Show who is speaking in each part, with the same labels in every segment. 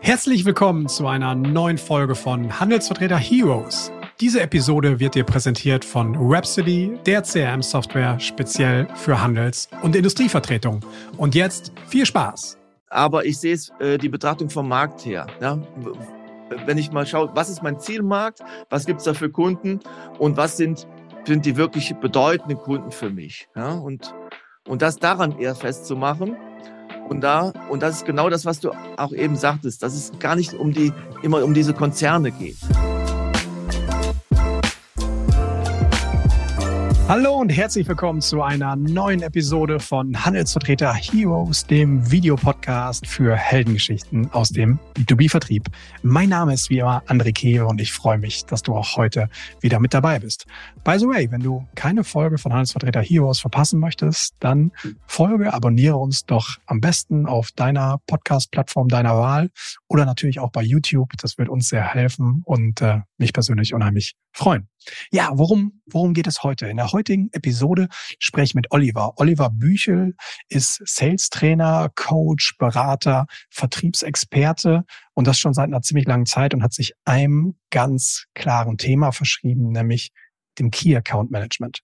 Speaker 1: Herzlich willkommen zu einer neuen Folge von Handelsvertreter Heroes. Diese Episode wird dir präsentiert von Rhapsody, der CRM-Software speziell für Handels- und Industrievertretung. Und jetzt viel Spaß.
Speaker 2: Aber ich sehe es äh, die Betrachtung vom Markt her. Ja? Wenn ich mal schaue, was ist mein Zielmarkt, was gibt es da für Kunden und was sind, sind die wirklich bedeutenden Kunden für mich. Ja? Und, und das daran eher festzumachen und da, und das ist genau das, was du auch eben sagtest, dass es gar nicht um die, immer um diese Konzerne geht.
Speaker 1: Hallo und herzlich willkommen zu einer neuen Episode von Handelsvertreter Heroes, dem Videopodcast für Heldengeschichten aus dem B2B-Vertrieb. Mein Name ist wie immer André Kehe und ich freue mich, dass du auch heute wieder mit dabei bist. By the way, wenn du keine Folge von Handelsvertreter Heroes verpassen möchtest, dann folge, abonniere uns doch am besten auf deiner Podcast-Plattform deiner Wahl oder natürlich auch bei YouTube. Das wird uns sehr helfen und äh, mich persönlich unheimlich freuen. Ja, worum, worum geht es heute? In der heutigen Episode spreche ich mit Oliver. Oliver Büchel ist Sales-Trainer, Coach, Berater, Vertriebsexperte und das schon seit einer ziemlich langen Zeit und hat sich einem ganz klaren Thema verschrieben, nämlich dem Key Account Management.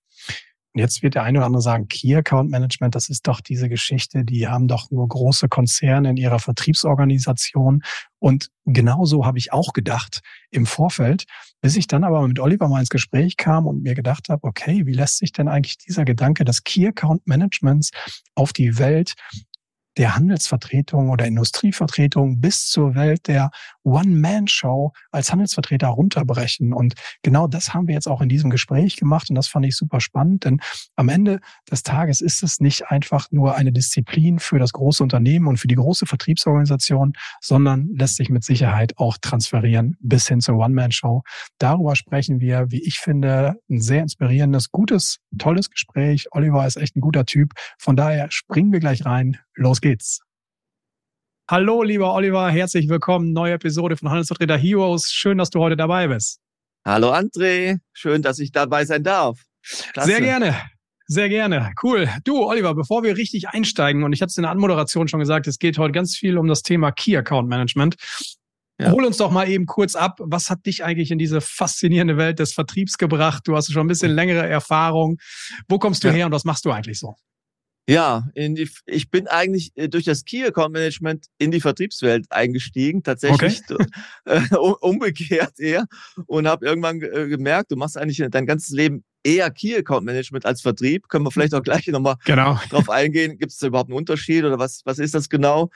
Speaker 1: Und jetzt wird der eine oder andere sagen, Key Account Management, das ist doch diese Geschichte, die haben doch nur große Konzerne in ihrer Vertriebsorganisation. Und genauso habe ich auch gedacht im Vorfeld, bis ich dann aber mit Oliver mal ins Gespräch kam und mir gedacht habe, okay, wie lässt sich denn eigentlich dieser Gedanke des Key Account Managements auf die Welt der Handelsvertretung oder Industrievertretung bis zur Welt der One-Man-Show als Handelsvertreter runterbrechen. Und genau das haben wir jetzt auch in diesem Gespräch gemacht und das fand ich super spannend, denn am Ende des Tages ist es nicht einfach nur eine Disziplin für das große Unternehmen und für die große Vertriebsorganisation, sondern lässt sich mit Sicherheit auch transferieren bis hin zur One-Man-Show. Darüber sprechen wir, wie ich finde, ein sehr inspirierendes, gutes, tolles Gespräch. Oliver ist echt ein guter Typ. Von daher springen wir gleich rein. Los geht's. Hallo, lieber Oliver, herzlich willkommen. Neue Episode von Handelsvertreter Heroes. Schön, dass du heute dabei bist.
Speaker 2: Hallo, André. Schön, dass ich dabei sein darf.
Speaker 1: Klasse. Sehr gerne. Sehr gerne. Cool. Du, Oliver, bevor wir richtig einsteigen, und ich hatte es in der Anmoderation schon gesagt, es geht heute ganz viel um das Thema Key Account Management. Ja. Hol uns doch mal eben kurz ab. Was hat dich eigentlich in diese faszinierende Welt des Vertriebs gebracht? Du hast schon ein bisschen längere Erfahrung. Wo kommst du ja. her und was machst du eigentlich so?
Speaker 2: Ja, in die, ich bin eigentlich äh, durch das Key Account Management in die Vertriebswelt eingestiegen, tatsächlich okay. äh, umgekehrt eher und habe irgendwann äh, gemerkt, du machst eigentlich dein ganzes Leben eher Key Account Management als Vertrieb. Können wir vielleicht auch gleich nochmal genau. drauf eingehen. Gibt es da überhaupt einen Unterschied oder was, was ist das genau?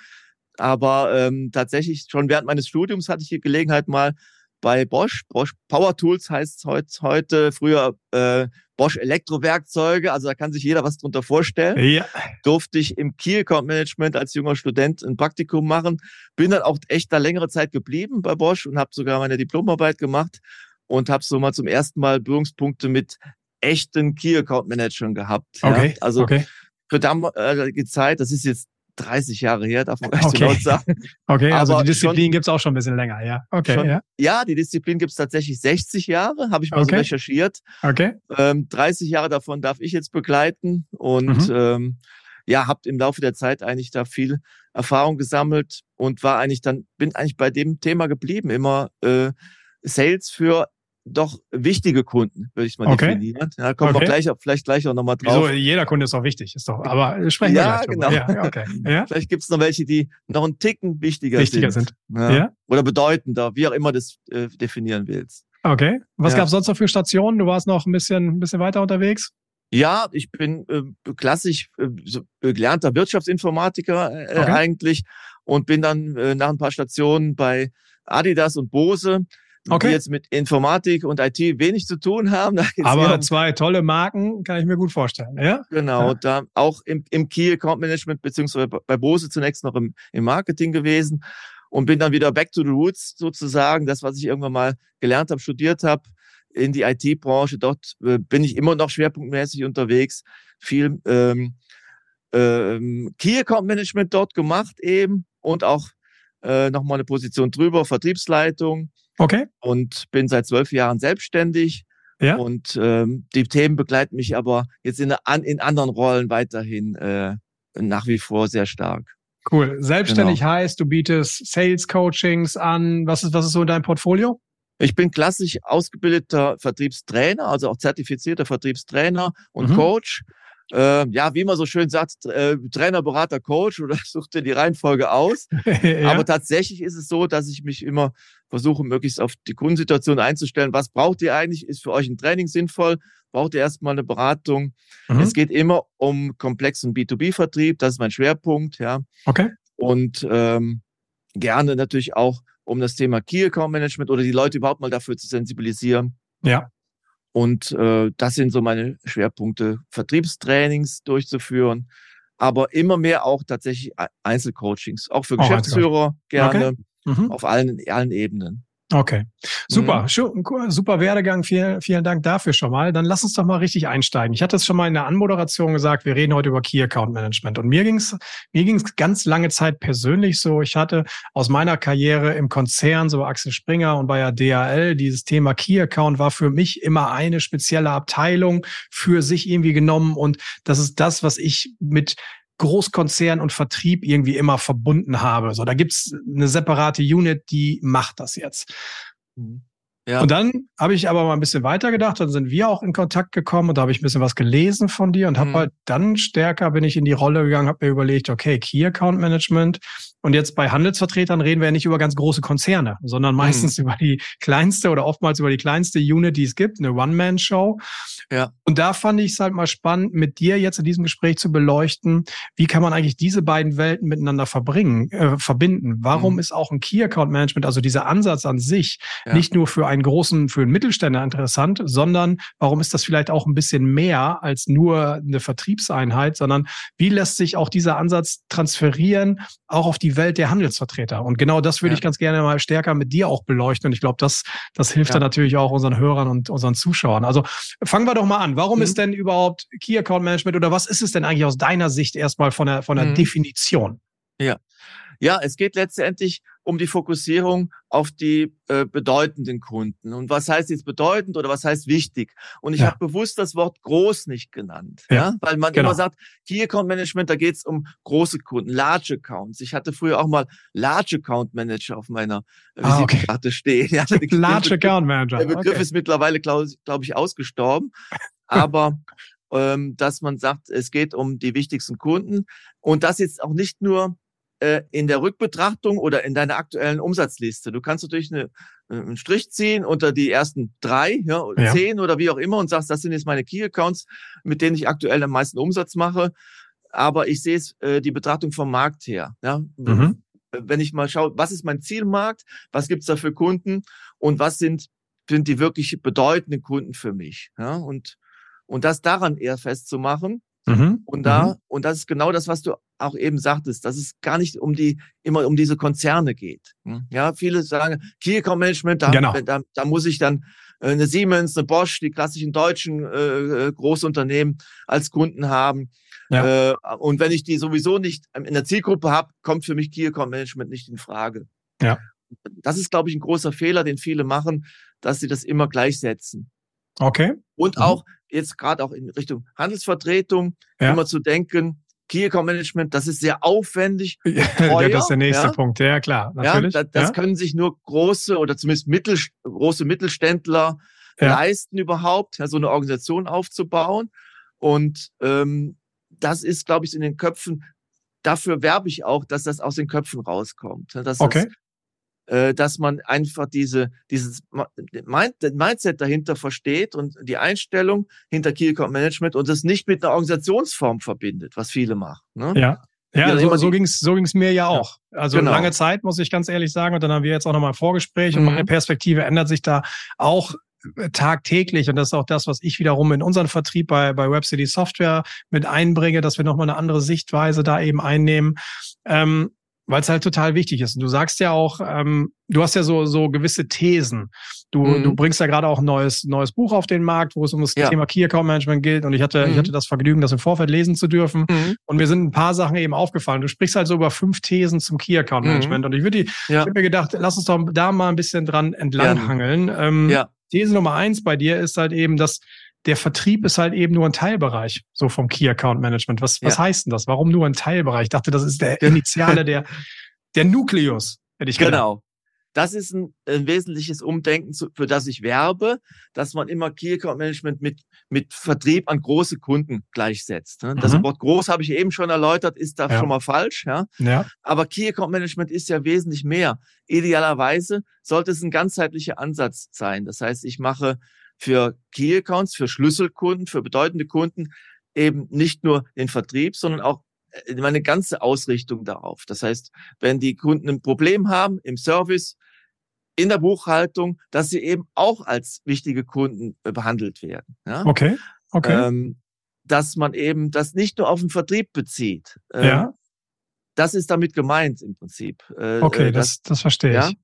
Speaker 2: Aber ähm, tatsächlich schon während meines Studiums hatte ich die Gelegenheit mal bei Bosch. Bosch Power Tools heißt es heute, früher äh, Bosch Elektrowerkzeuge, also da kann sich jeder was drunter vorstellen. Ja. Durfte ich im Key Account Management als junger Student ein Praktikum machen. Bin dann auch echt da längere Zeit geblieben bei Bosch und habe sogar meine Diplomarbeit gemacht und habe so mal zum ersten Mal Berührungspunkte mit echten Key Account Managern gehabt.
Speaker 1: Okay. Ja. Also okay.
Speaker 2: für damalige Zeit, das ist jetzt 30 Jahre her, darf man gar nicht okay. sagen.
Speaker 1: Okay, also Aber die Disziplin gibt es auch schon ein bisschen länger, ja. Okay,
Speaker 2: schon,
Speaker 1: ja.
Speaker 2: ja, die Disziplin gibt es tatsächlich 60 Jahre, habe ich mal okay. so recherchiert.
Speaker 1: Okay.
Speaker 2: Ähm, 30 Jahre davon darf ich jetzt begleiten und mhm. ähm, ja, habe im Laufe der Zeit eigentlich da viel Erfahrung gesammelt und war eigentlich dann, bin eigentlich bei dem Thema geblieben, immer äh, Sales für doch wichtige Kunden, würde ich mal okay. definieren. Da kommen okay. wir gleich, vielleicht gleich auch nochmal drauf.
Speaker 1: Wieso, jeder Kunde ist auch wichtig, ist doch, aber sprechen wir
Speaker 2: ja, genau. Ja, okay. ja? Vielleicht gibt es noch welche, die noch einen Ticken wichtiger,
Speaker 1: wichtiger sind.
Speaker 2: sind. Ja. ja. Oder bedeutender, wie auch immer das äh, definieren willst.
Speaker 1: Okay. Was ja. gab es sonst noch für Stationen? Du warst noch ein bisschen, ein bisschen weiter unterwegs?
Speaker 2: Ja, ich bin äh, klassisch äh, gelernter Wirtschaftsinformatiker äh, okay. eigentlich und bin dann äh, nach ein paar Stationen bei Adidas und Bose okay. die jetzt mit Informatik und IT wenig zu tun haben.
Speaker 1: Aber zwei tolle Marken kann ich mir gut vorstellen. Ja?
Speaker 2: Genau,
Speaker 1: ja.
Speaker 2: da auch im, im Key Account Management beziehungsweise bei Bose zunächst noch im, im Marketing gewesen und bin dann wieder back to the roots sozusagen, das, was ich irgendwann mal gelernt habe, studiert habe, in die IT-Branche. Dort äh, bin ich immer noch schwerpunktmäßig unterwegs. Viel ähm, ähm, Key Account Management dort gemacht eben und auch äh, nochmal eine Position drüber, Vertriebsleitung
Speaker 1: Okay.
Speaker 2: Und bin seit zwölf Jahren selbstständig. Ja. Und ähm, die Themen begleiten mich aber jetzt in, in anderen Rollen weiterhin äh, nach wie vor sehr stark.
Speaker 1: Cool. Selbstständig genau. heißt, du bietest Sales Coachings an. Was ist, was ist so in deinem Portfolio?
Speaker 2: Ich bin klassisch ausgebildeter Vertriebstrainer, also auch zertifizierter Vertriebstrainer und mhm. Coach. Äh, ja, wie man so schön sagt, äh, Trainer, Berater, Coach oder sucht dir die Reihenfolge aus. ja. Aber tatsächlich ist es so, dass ich mich immer versuche, möglichst auf die Kundensituation einzustellen. Was braucht ihr eigentlich? Ist für euch ein Training sinnvoll? Braucht ihr erstmal eine Beratung? Mhm. Es geht immer um komplexen B2B-Vertrieb. Das ist mein Schwerpunkt, ja.
Speaker 1: Okay.
Speaker 2: Und ähm, gerne natürlich auch um das Thema Key Account Management oder die Leute überhaupt mal dafür zu sensibilisieren.
Speaker 1: Ja.
Speaker 2: Und äh, das sind so meine Schwerpunkte, Vertriebstrainings durchzuführen, aber immer mehr auch tatsächlich Einzelcoachings, auch für Geschäftsführer gerne, okay. mhm. auf allen, allen Ebenen.
Speaker 1: Okay, super, mhm. super Werdegang. Vielen, vielen Dank dafür schon mal. Dann lass uns doch mal richtig einsteigen. Ich hatte es schon mal in der Anmoderation gesagt, wir reden heute über Key Account Management. Und mir ging's mir ging's ganz lange Zeit persönlich so. Ich hatte aus meiner Karriere im Konzern, so Axel Springer und bei der DHL, dieses Thema Key Account war für mich immer eine spezielle Abteilung für sich irgendwie genommen. Und das ist das, was ich mit Großkonzern und Vertrieb irgendwie immer verbunden habe. So, da gibt's eine separate Unit, die macht das jetzt. Mhm. Ja. Und dann habe ich aber mal ein bisschen weitergedacht, dann sind wir auch in Kontakt gekommen und da habe ich ein bisschen was gelesen von dir und habe mhm. halt dann stärker bin ich in die Rolle gegangen, habe mir überlegt, okay, Key Account Management und jetzt bei Handelsvertretern reden wir ja nicht über ganz große Konzerne, sondern meistens mhm. über die kleinste oder oftmals über die kleinste Unit, die es gibt, eine One-Man-Show. Ja. Und da fand ich es halt mal spannend, mit dir jetzt in diesem Gespräch zu beleuchten, wie kann man eigentlich diese beiden Welten miteinander verbringen, äh, verbinden? Warum mhm. ist auch ein Key Account Management, also dieser Ansatz an sich, ja. nicht nur für einen großen, für einen Mittelständler interessant, sondern warum ist das vielleicht auch ein bisschen mehr als nur eine Vertriebseinheit, sondern wie lässt sich auch dieser Ansatz transferieren, auch auf die Welt der Handelsvertreter? Und genau das würde ja. ich ganz gerne mal stärker mit dir auch beleuchten. Und ich glaube, das, das hilft ja. dann natürlich auch unseren Hörern und unseren Zuschauern. Also fangen wir doch mal an. Warum mhm. ist denn überhaupt Key Account Management oder was ist es denn eigentlich aus deiner Sicht erstmal von der, von der mhm. Definition?
Speaker 2: Ja. Ja, es geht letztendlich um die Fokussierung auf die äh, bedeutenden Kunden. Und was heißt jetzt bedeutend oder was heißt wichtig? Und ich ja. habe bewusst das Wort groß nicht genannt, ja, ja? weil man genau. immer sagt, Key Account Management, da geht es um große Kunden, Large Accounts. Ich hatte früher auch mal Large Account Manager auf meiner ah, Visitenkarte okay. stehen. Ja,
Speaker 1: Large Account Manager.
Speaker 2: Der Begriff okay. ist mittlerweile, glaube glaub ich, ausgestorben. Aber ähm, dass man sagt, es geht um die wichtigsten Kunden und das jetzt auch nicht nur äh, in der Rückbetrachtung oder in deiner aktuellen Umsatzliste. Du kannst natürlich eine, äh, einen Strich ziehen unter die ersten drei, ja, oder ja. zehn oder wie auch immer und sagst, das sind jetzt meine Key Accounts, mit denen ich aktuell am meisten Umsatz mache. Aber ich sehe es äh, die Betrachtung vom Markt her. Ja? Mhm. Wenn ich mal schaue, was ist mein Zielmarkt, was gibt's da für Kunden und was sind, sind die wirklich bedeutenden Kunden für mich. Ja? Und, und das daran eher festzumachen Mhm. Und da, mhm. und das ist genau das, was du auch eben sagtest, dass es gar nicht um die, immer um diese Konzerne geht. Hm? Ja, viele sagen, Key Account Management, da, genau. da, da muss ich dann äh, eine Siemens, eine Bosch, die klassischen deutschen äh, äh, Großunternehmen als Kunden haben. Ja. Äh, und wenn ich die sowieso nicht in der Zielgruppe habe, kommt für mich Key Account Management nicht in Frage.
Speaker 1: Ja.
Speaker 2: Das ist, glaube ich, ein großer Fehler, den viele machen, dass sie das immer gleichsetzen.
Speaker 1: Okay.
Speaker 2: Und mhm. auch jetzt gerade auch in Richtung Handelsvertretung ja. immer zu denken, Key Account Management, das ist sehr aufwendig.
Speaker 1: Teuer, das ist der nächste ja. Punkt, ja klar,
Speaker 2: natürlich. Ja, das, das können sich nur große oder zumindest mittel, große Mittelständler leisten überhaupt, so eine Organisation aufzubauen. Und ähm, das ist, glaube ich, in den Köpfen, dafür werbe ich auch, dass das aus den Köpfen rauskommt. Dass
Speaker 1: okay.
Speaker 2: Das, dass man einfach diese, dieses Mindset dahinter versteht und die Einstellung hinter Key Account Management und es nicht mit einer Organisationsform verbindet, was viele machen. Ne?
Speaker 1: Ja. Ja, so, so ging's so ging's mir ja auch. Also genau. lange Zeit, muss ich ganz ehrlich sagen. Und dann haben wir jetzt auch nochmal ein Vorgespräch mhm. und meine Perspektive ändert sich da auch äh, tagtäglich und das ist auch das, was ich wiederum in unseren Vertrieb bei, bei Web City Software mit einbringe, dass wir nochmal eine andere Sichtweise da eben einnehmen. Ähm, weil es halt total wichtig ist. Und du sagst ja auch, ähm, du hast ja so so gewisse Thesen. Du, mhm. du bringst ja gerade auch ein neues neues Buch auf den Markt, wo es um das ja. Thema Key Account Management geht. Und ich hatte mhm. ich hatte das Vergnügen, das im Vorfeld lesen zu dürfen. Mhm. Und mir sind ein paar Sachen eben aufgefallen. Du sprichst halt so über fünf Thesen zum Key Account mhm. Management. Und ich würde ja. ich hab mir gedacht, lass uns doch da mal ein bisschen dran entlanghangeln. Ähm, ja. These Nummer eins bei dir ist halt eben, dass der Vertrieb ist halt eben nur ein Teilbereich, so vom Key Account Management. Was, ja. was heißt denn das? Warum nur ein Teilbereich? Ich dachte, das ist der Initiale, der, der Nukleus, hätte ich
Speaker 2: gedacht. Genau. Das ist ein, ein wesentliches Umdenken, zu, für das ich werbe, dass man immer Key Account Management mit, mit Vertrieb an große Kunden gleichsetzt. Ne? Das mhm. Wort groß habe ich eben schon erläutert, ist da ja. schon mal falsch. Ja? ja. Aber Key Account Management ist ja wesentlich mehr. Idealerweise sollte es ein ganzheitlicher Ansatz sein. Das heißt, ich mache für Key Accounts, für Schlüsselkunden, für bedeutende Kunden eben nicht nur den Vertrieb, sondern auch äh, meine ganze Ausrichtung darauf. Das heißt, wenn die Kunden ein Problem haben im Service, in der Buchhaltung, dass sie eben auch als wichtige Kunden äh, behandelt werden.
Speaker 1: Ja? Okay, okay. Ähm,
Speaker 2: dass man eben das nicht nur auf den Vertrieb bezieht. Ähm, ja. Das ist damit gemeint im Prinzip.
Speaker 1: Äh, okay, äh, das, das verstehe ja? ich.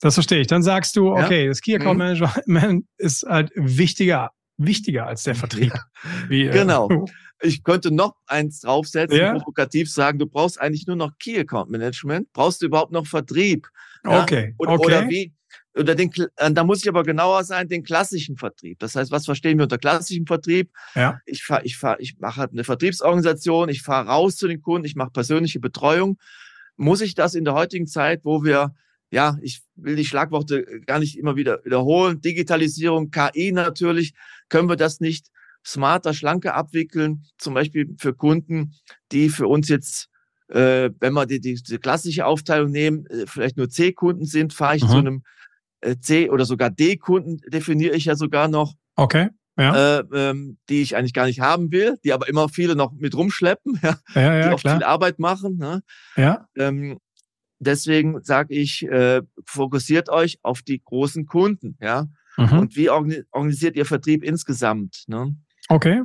Speaker 1: Das verstehe ich. Dann sagst du, okay, ja? das Key Account mhm. Management ist halt wichtiger, wichtiger als der Vertrieb.
Speaker 2: Wie, genau. Äh, ich könnte noch eins draufsetzen, ja? provokativ sagen, du brauchst eigentlich nur noch Key Account Management. Brauchst du überhaupt noch Vertrieb?
Speaker 1: Ja? Okay.
Speaker 2: Oder,
Speaker 1: okay.
Speaker 2: oder wie? Oder den, äh, da muss ich aber genauer sein, den klassischen Vertrieb. Das heißt, was verstehen wir unter klassischem Vertrieb? Ja. Ich fahr, ich fahr, ich mache halt eine Vertriebsorganisation, ich fahre raus zu den Kunden, ich mache persönliche Betreuung. Muss ich das in der heutigen Zeit, wo wir ja, ich will die Schlagworte gar nicht immer wieder wiederholen. Digitalisierung, KI natürlich, können wir das nicht smarter, schlanker abwickeln, zum Beispiel für Kunden, die für uns jetzt, äh, wenn wir die, die, die klassische Aufteilung nehmen, äh, vielleicht nur C-Kunden sind, fahre ich mhm. zu einem äh, C- oder sogar D-Kunden, definiere ich ja sogar noch.
Speaker 1: Okay.
Speaker 2: Ja. Äh, ähm, die ich eigentlich gar nicht haben will, die aber immer viele noch mit rumschleppen, ja, ja, ja die auch klar. viel Arbeit machen. Ne? Ja. Ähm, deswegen sage ich, äh, fokussiert euch auf die großen Kunden, ja. Mhm. Und wie organisiert ihr Vertrieb insgesamt? Ne?
Speaker 1: Okay.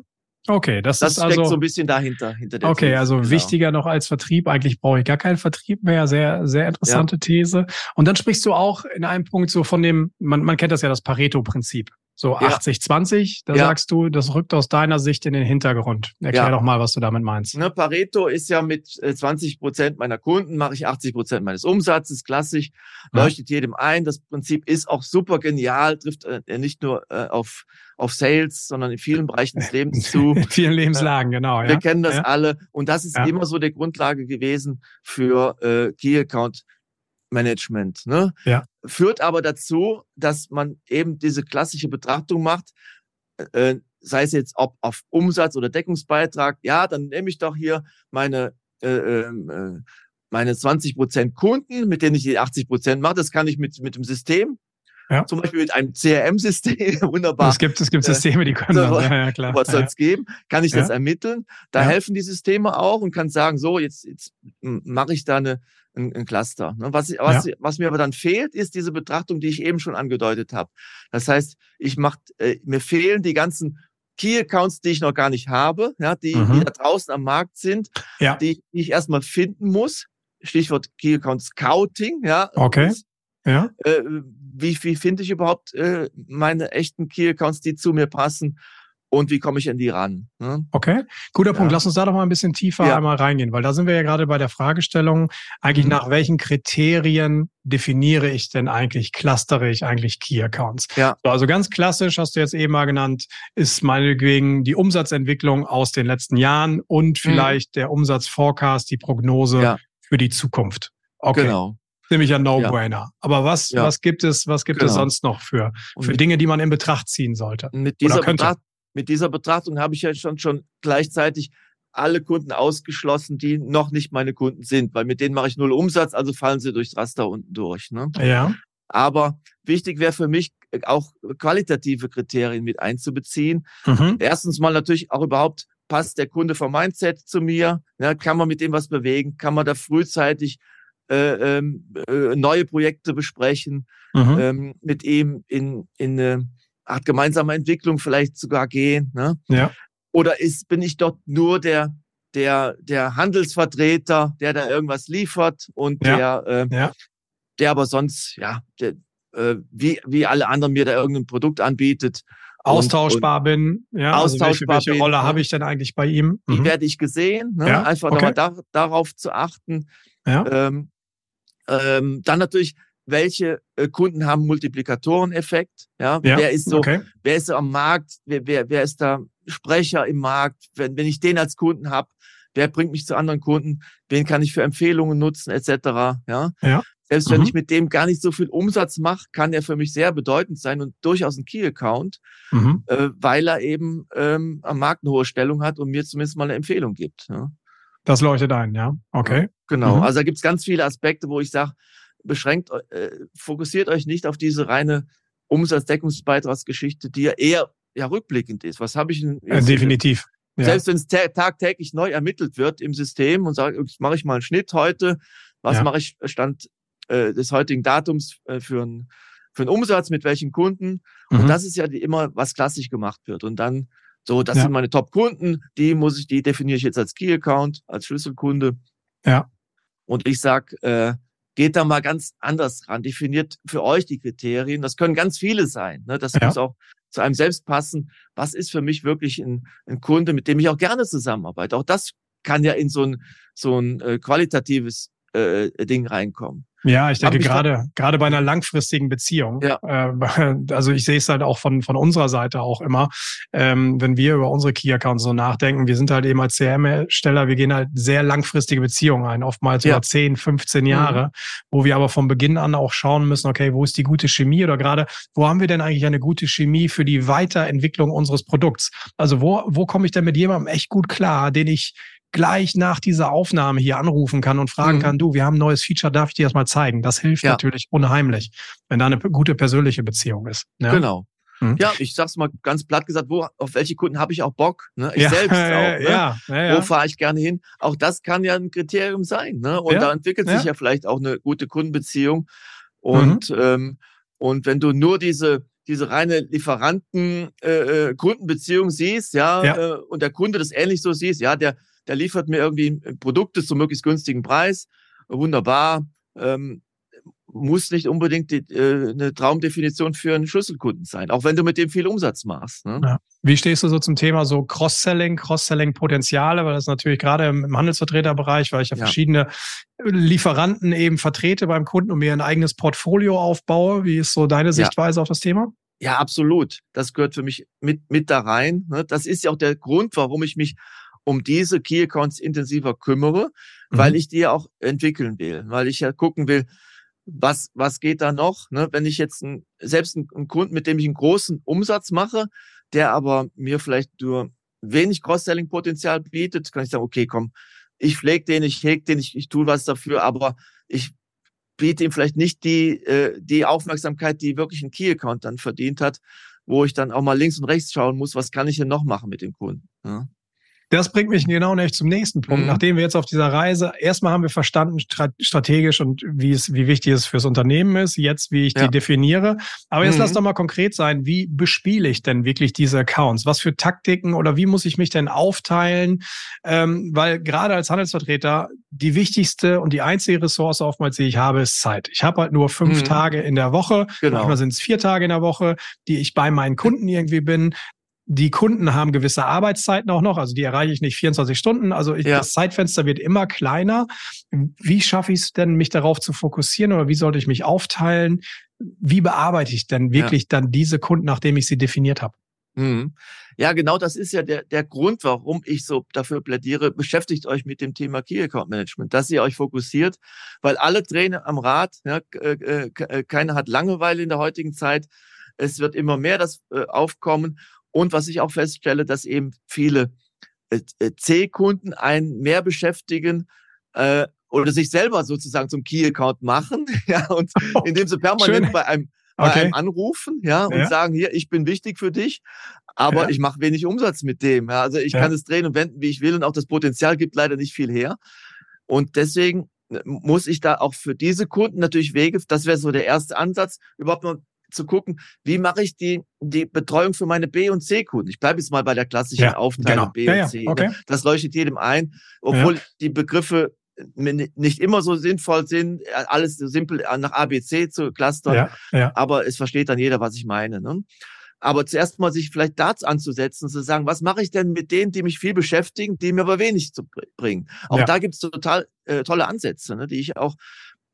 Speaker 1: Okay, das,
Speaker 2: das
Speaker 1: ist also
Speaker 2: so ein bisschen dahinter. Hinter
Speaker 1: der okay, These, also genau. wichtiger noch als Vertrieb. Eigentlich brauche ich gar keinen Vertrieb mehr. Sehr, sehr interessante ja. These. Und dann sprichst du auch in einem Punkt so von dem, man, man kennt das ja das Pareto-Prinzip. So ja. 80-20, da ja. sagst du, das rückt aus deiner Sicht in den Hintergrund. Erklär ja. doch mal, was du damit meinst.
Speaker 2: Ne, Pareto ist ja mit 20 äh, Prozent meiner Kunden mache ich 80 Prozent meines Umsatzes, klassisch, leuchtet jedem ein. Das Prinzip ist auch super genial, trifft äh, nicht nur äh, auf, auf Sales, sondern in vielen Bereichen des Lebens zu.
Speaker 1: in vielen Lebenslagen, genau.
Speaker 2: Wir kennen das alle und das ist immer so der Grundlage gewesen für äh, Key Account Management. Ne? Ja. Führt aber dazu, dass man eben diese klassische Betrachtung macht, äh, sei es jetzt ob auf Umsatz oder Deckungsbeitrag, ja, dann nehme ich doch hier meine äh, ähm, äh, meine 20 Prozent Kunden, mit denen ich die 80 Prozent mache. Das kann ich mit mit dem System ja. Zum Beispiel mit einem CRM-System, wunderbar.
Speaker 1: Es gibt, es gibt äh, Systeme, die können
Speaker 2: so, das. Ja, ja, klar. Was soll es ja. geben? Kann ich das ermitteln? Da helfen die Systeme auch und kann sagen, so, jetzt, jetzt mache ich da eine, ein, ein Cluster. Ne? Was, was, ja. was mir aber dann fehlt, ist diese Betrachtung, die ich eben schon angedeutet habe. Das heißt, ich mach, äh, mir fehlen die ganzen Key Accounts, die ich noch gar nicht habe, ja, die, mhm. die da draußen am Markt sind, ja. die, die ich erstmal finden muss. Stichwort Key Account Scouting, ja.
Speaker 1: Okay. Das, ja.
Speaker 2: Äh, wie, wie finde ich überhaupt äh, meine echten Key Accounts, die zu mir passen? Und wie komme ich an die ran.
Speaker 1: Ne? Okay, guter ja. Punkt. Lass uns da doch mal ein bisschen tiefer ja. einmal reingehen, weil da sind wir ja gerade bei der Fragestellung, eigentlich mhm. nach welchen Kriterien definiere ich denn eigentlich, clustere ich eigentlich Key Accounts? Ja. So, also ganz klassisch, hast du jetzt eben mal genannt, ist meinetwegen die Umsatzentwicklung aus den letzten Jahren und mhm. vielleicht mhm. der Umsatzforecast, die Prognose ja. für die Zukunft. Okay. Genau. Nämlich ein No-Brainer. Ja. Aber was, ja. was gibt es, was gibt genau. es sonst noch für, für Dinge, die man in Betracht ziehen sollte?
Speaker 2: Mit dieser, Betracht, mit dieser Betrachtung habe ich ja schon, schon gleichzeitig alle Kunden ausgeschlossen, die noch nicht meine Kunden sind, weil mit denen mache ich null Umsatz, also fallen sie durchs Raster unten durch. Ne?
Speaker 1: Ja.
Speaker 2: Aber wichtig wäre für mich auch qualitative Kriterien mit einzubeziehen. Mhm. Erstens mal natürlich auch überhaupt passt der Kunde vom Mindset zu mir, ja, kann man mit dem was bewegen, kann man da frühzeitig äh, ähm, äh, neue Projekte besprechen, mhm. ähm, mit ihm in, in eine Art gemeinsame Entwicklung vielleicht sogar gehen. Ne? Ja. Oder ist, bin ich dort nur der, der, der Handelsvertreter, der da irgendwas liefert und ja. der, äh, ja. der aber sonst, ja, der, äh, wie, wie alle anderen mir da irgendein Produkt anbietet.
Speaker 1: Austauschbar und, bin, ja. Austauschbar also welche, welche bin, Rolle habe ich denn eigentlich bei ihm?
Speaker 2: Wie mhm. werde ich gesehen? Ne? Ja, Einfach okay. nochmal da, darauf zu achten. Ja. Ähm, ähm, dann natürlich welche äh, Kunden haben Multiplikatoreneffekt, ja, ja wer ist so, okay. wer ist so am Markt, wer, wer, wer ist da Sprecher im Markt, wenn, wenn ich den als Kunden habe, wer bringt mich zu anderen Kunden, wen kann ich für Empfehlungen nutzen, etc. Ja. ja. Selbst wenn mhm. ich mit dem gar nicht so viel Umsatz mache, kann er für mich sehr bedeutend sein und durchaus ein Key-Account, mhm. äh, weil er eben ähm, am Markt eine hohe Stellung hat und mir zumindest mal eine Empfehlung gibt. Ja.
Speaker 1: Das leuchtet ein, ja. Okay.
Speaker 2: Genau. Mhm. Also da gibt es ganz viele Aspekte, wo ich sage, beschränkt, äh, fokussiert euch nicht auf diese reine Umsatzdeckungsbeitragsgeschichte, die ja eher ja, rückblickend ist. Was habe ich denn?
Speaker 1: Äh, definitiv.
Speaker 2: Ja. Selbst wenn es tagtäglich neu ermittelt wird im System und sage, jetzt mache ich mal einen Schnitt heute, was ja. mache ich Stand äh, des heutigen Datums äh, für, ein, für einen Umsatz, mit welchen Kunden. Mhm. Und das ist ja die, immer, was klassisch gemacht wird. Und dann so, das ja. sind meine Top-Kunden, die muss ich, die definiere ich jetzt als Key-Account, als Schlüsselkunde.
Speaker 1: Ja.
Speaker 2: Und ich sag, äh, geht da mal ganz anders ran, definiert für euch die Kriterien. Das können ganz viele sein. Ne? Das ja. muss auch zu einem selbst passen. Was ist für mich wirklich ein, ein Kunde, mit dem ich auch gerne zusammenarbeite? Auch das kann ja in so ein, so ein äh, qualitatives äh, Ding reinkommen.
Speaker 1: Ja, ich denke gerade gerade bei einer langfristigen Beziehung. Ja. Äh, also ich sehe es halt auch von von unserer Seite auch immer, ähm, wenn wir über unsere Key Accounts so nachdenken. Wir sind halt eben als CRM-Steller, wir gehen halt sehr langfristige Beziehungen ein, oftmals ja. über 10, 15 Jahre, mhm. wo wir aber von Beginn an auch schauen müssen, okay, wo ist die gute Chemie oder gerade wo haben wir denn eigentlich eine gute Chemie für die Weiterentwicklung unseres Produkts? Also wo wo komme ich denn mit jemandem echt gut klar, den ich gleich nach dieser Aufnahme hier anrufen kann und fragen mhm. kann, du, wir haben ein neues Feature, darf ich dir das mal zeigen? Das hilft ja. natürlich unheimlich, wenn da eine gute persönliche Beziehung ist.
Speaker 2: Ja? Genau. Mhm. Ja, ich sag's mal ganz platt gesagt, wo, auf welche Kunden habe ich auch Bock? Ne? Ich ja, selbst auch. Ne? Ja, ja, Wo fahre ich gerne hin? Auch das kann ja ein Kriterium sein. Ne? Und da entwickelt sich ja. vielleicht auch eine gute Kundenbeziehung. Und, mhm. ähm, und wenn du nur diese, diese reine Lieferanten-Kundenbeziehung äh, äh siehst, ja, ja. Äh, und der Kunde das ähnlich so siehst, ja, der, der liefert mir irgendwie Produkte zum möglichst günstigen Preis. Wunderbar. Ähm, muss nicht unbedingt die, äh, eine Traumdefinition für einen Schlüsselkunden sein, auch wenn du mit dem viel Umsatz machst. Ne? Ja.
Speaker 1: Wie stehst du so zum Thema so Cross-Selling, Cross-Selling-Potenziale, weil das natürlich gerade im, Handelsvertreterbereich, weil ich ja, ja, verschiedene Lieferanten eben vertrete beim Kunden und mir ein eigenes Portfolio aufbaue. Wie ist so deine Sichtweise ja. auf das Thema?
Speaker 2: Ja, absolut. Das gehört für mich mit, mit da rein. Ne? Das ist ja auch der Grund, warum ich mich um diese Key Accounts intensiver kümmere, mhm. weil ich die auch entwickeln will, weil ich ja gucken will, was, was geht da noch? Ne? Wenn ich jetzt ein, selbst einen Kunden, mit dem ich einen großen Umsatz mache, der aber mir vielleicht nur wenig Cross-Selling-Potenzial bietet, kann ich sagen, okay, komm, ich pflege den, ich hege den, ich, ich tue was dafür, aber ich biete ihm vielleicht nicht die, äh, die Aufmerksamkeit, die wirklich ein Key-Account dann verdient hat, wo ich dann auch mal links und rechts schauen muss, was kann ich denn noch machen mit dem Kunden. Ja?
Speaker 1: Das bringt mich genau nicht zum nächsten Punkt. Mhm. Nachdem wir jetzt auf dieser Reise, erstmal haben wir verstanden strategisch und wie es, wie wichtig es fürs Unternehmen ist, jetzt wie ich ja. die definiere. Aber jetzt mhm. lass doch mal konkret sein. Wie bespiele ich denn wirklich diese Accounts? Was für Taktiken oder wie muss ich mich denn aufteilen? Ähm, weil gerade als Handelsvertreter die wichtigste und die einzige Ressource oftmals, die ich habe, ist Zeit. Ich habe halt nur fünf mhm. Tage in der Woche. Genau. Manchmal sind es vier Tage in der Woche, die ich bei meinen Kunden irgendwie bin die Kunden haben gewisse Arbeitszeiten auch noch, also die erreiche ich nicht 24 Stunden. Also ich, ja. das Zeitfenster wird immer kleiner. Wie schaffe ich es denn, mich darauf zu fokussieren oder wie sollte ich mich aufteilen? Wie bearbeite ich denn wirklich ja. dann diese Kunden, nachdem ich sie definiert habe?
Speaker 2: Mhm. Ja, genau das ist ja der, der Grund, warum ich so dafür plädiere, beschäftigt euch mit dem Thema Key Account Management, dass ihr euch fokussiert, weil alle Trainer am Rad, ja, äh, äh, keiner hat Langeweile in der heutigen Zeit. Es wird immer mehr das äh, aufkommen und was ich auch feststelle, dass eben viele äh, äh, C-Kunden einen mehr beschäftigen äh, oder sich selber sozusagen zum Key-Account machen, ja, und oh, indem sie permanent bei einem, bei okay. einem anrufen, ja, und ja. sagen, hier, ich bin wichtig für dich, aber ja. ich mache wenig Umsatz mit dem. Ja. Also ich ja. kann es drehen und wenden, wie ich will, und auch das Potenzial gibt leider nicht viel her. Und deswegen äh, muss ich da auch für diese Kunden natürlich Wege, das wäre so der erste Ansatz, überhaupt nur zu gucken, wie mache ich die, die Betreuung für meine B- und C-Kunden. Ich bleibe jetzt mal bei der klassischen ja, Aufteilung genau. B ja, und C. Ja, okay. Das leuchtet jedem ein, obwohl die Begriffe nicht immer so sinnvoll sind, alles so simpel nach ABC zu clustern, aber es versteht dann jeder, was ich meine. Ne? Aber zuerst mal sich vielleicht dazu anzusetzen, zu sagen, was mache ich denn mit denen, die mich viel beschäftigen, die mir aber wenig zu bringen. Auch da gibt es total äh, tolle Ansätze, ne, die ich auch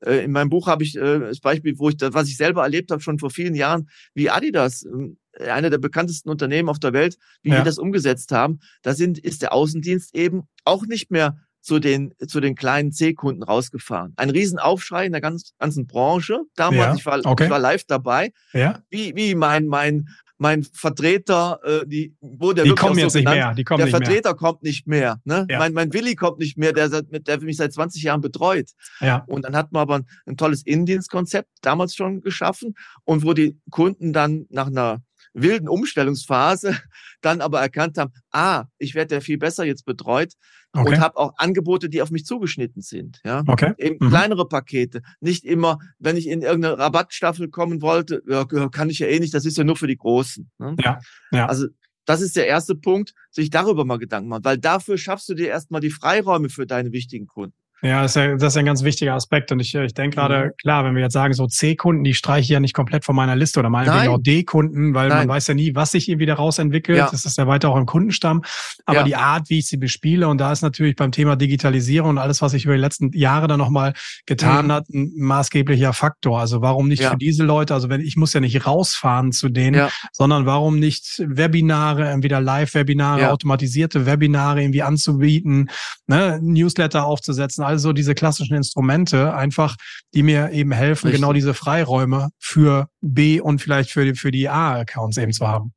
Speaker 2: Äh, in meinem Buch habe ich äh, das Beispiel, wo ich das, was ich selber erlebt habe, schon vor vielen Jahren, wie Adidas, äh, einer der bekanntesten Unternehmen auf der Welt, wie ja. die das umgesetzt haben. Da sind, ist der Außendienst eben auch nicht mehr zu den, zu den kleinen C-Kunden rausgefahren. Ein Riesenaufschrei in der ganzen, ganzen Branche. Damals, ja, ich, war, okay. ich war live dabei. Ja. Wie, wie mein, mein, mein Vertreter, äh, die,
Speaker 1: wo der die kommen jetzt so nicht genannt, mehr. Die kommen
Speaker 2: der
Speaker 1: nicht
Speaker 2: Vertreter
Speaker 1: mehr.
Speaker 2: kommt nicht mehr. Ne? Ja. Mein, mein Willi kommt nicht mehr, der, der mich seit 20 Jahren betreut. Ja. Und dann hat man aber ein, ein tolles Indienskonzept damals schon geschaffen und wo die Kunden dann nach einer wilden Umstellungsphase dann aber erkannt haben, ah, ich werde ja viel besser jetzt betreut okay. und habe auch Angebote, die auf mich zugeschnitten sind. Ja, okay. eben mhm. kleinere Pakete, nicht immer, wenn ich in irgendeine Rabattstaffel kommen wollte, ja, kann ich ja eh nicht, das ist ja nur für die Großen. Ne? Ja. ja. Also das ist der erste Punkt, sich darüber mal Gedanken machen, weil dafür schaffst du dir erstmal die Freiräume für deine wichtigen Kunden.
Speaker 1: Ja, das ist ja, das ist ein ganz wichtiger Aspekt. Und ich, ich denke gerade, mhm. klar, wenn wir jetzt sagen, so C-Kunden, die streiche ich ja nicht komplett von meiner Liste oder meinetwegen auch D-Kunden, weil Nein. man weiß ja nie, was sich irgendwie daraus entwickelt. Ja. Das ist ja weiter auch im Kundenstamm. Aber ja. die Art, wie ich sie bespiele, und da ist natürlich beim Thema Digitalisierung und alles, was sich über die letzten Jahre dann nochmal getan mhm. hat, ein maßgeblicher Faktor. Also warum nicht für diese Leute, also wenn ich muss ja nicht rausfahren zu denen, sondern warum nicht Webinare, entweder Live-Webinare, automatisierte Webinare irgendwie anzubieten, ne, Newsletter aufzusetzen, also diese klassischen Instrumente einfach, die mir eben helfen, Richtig. genau diese Freiräume für B und vielleicht für die, für die A-Accounts eben zu haben.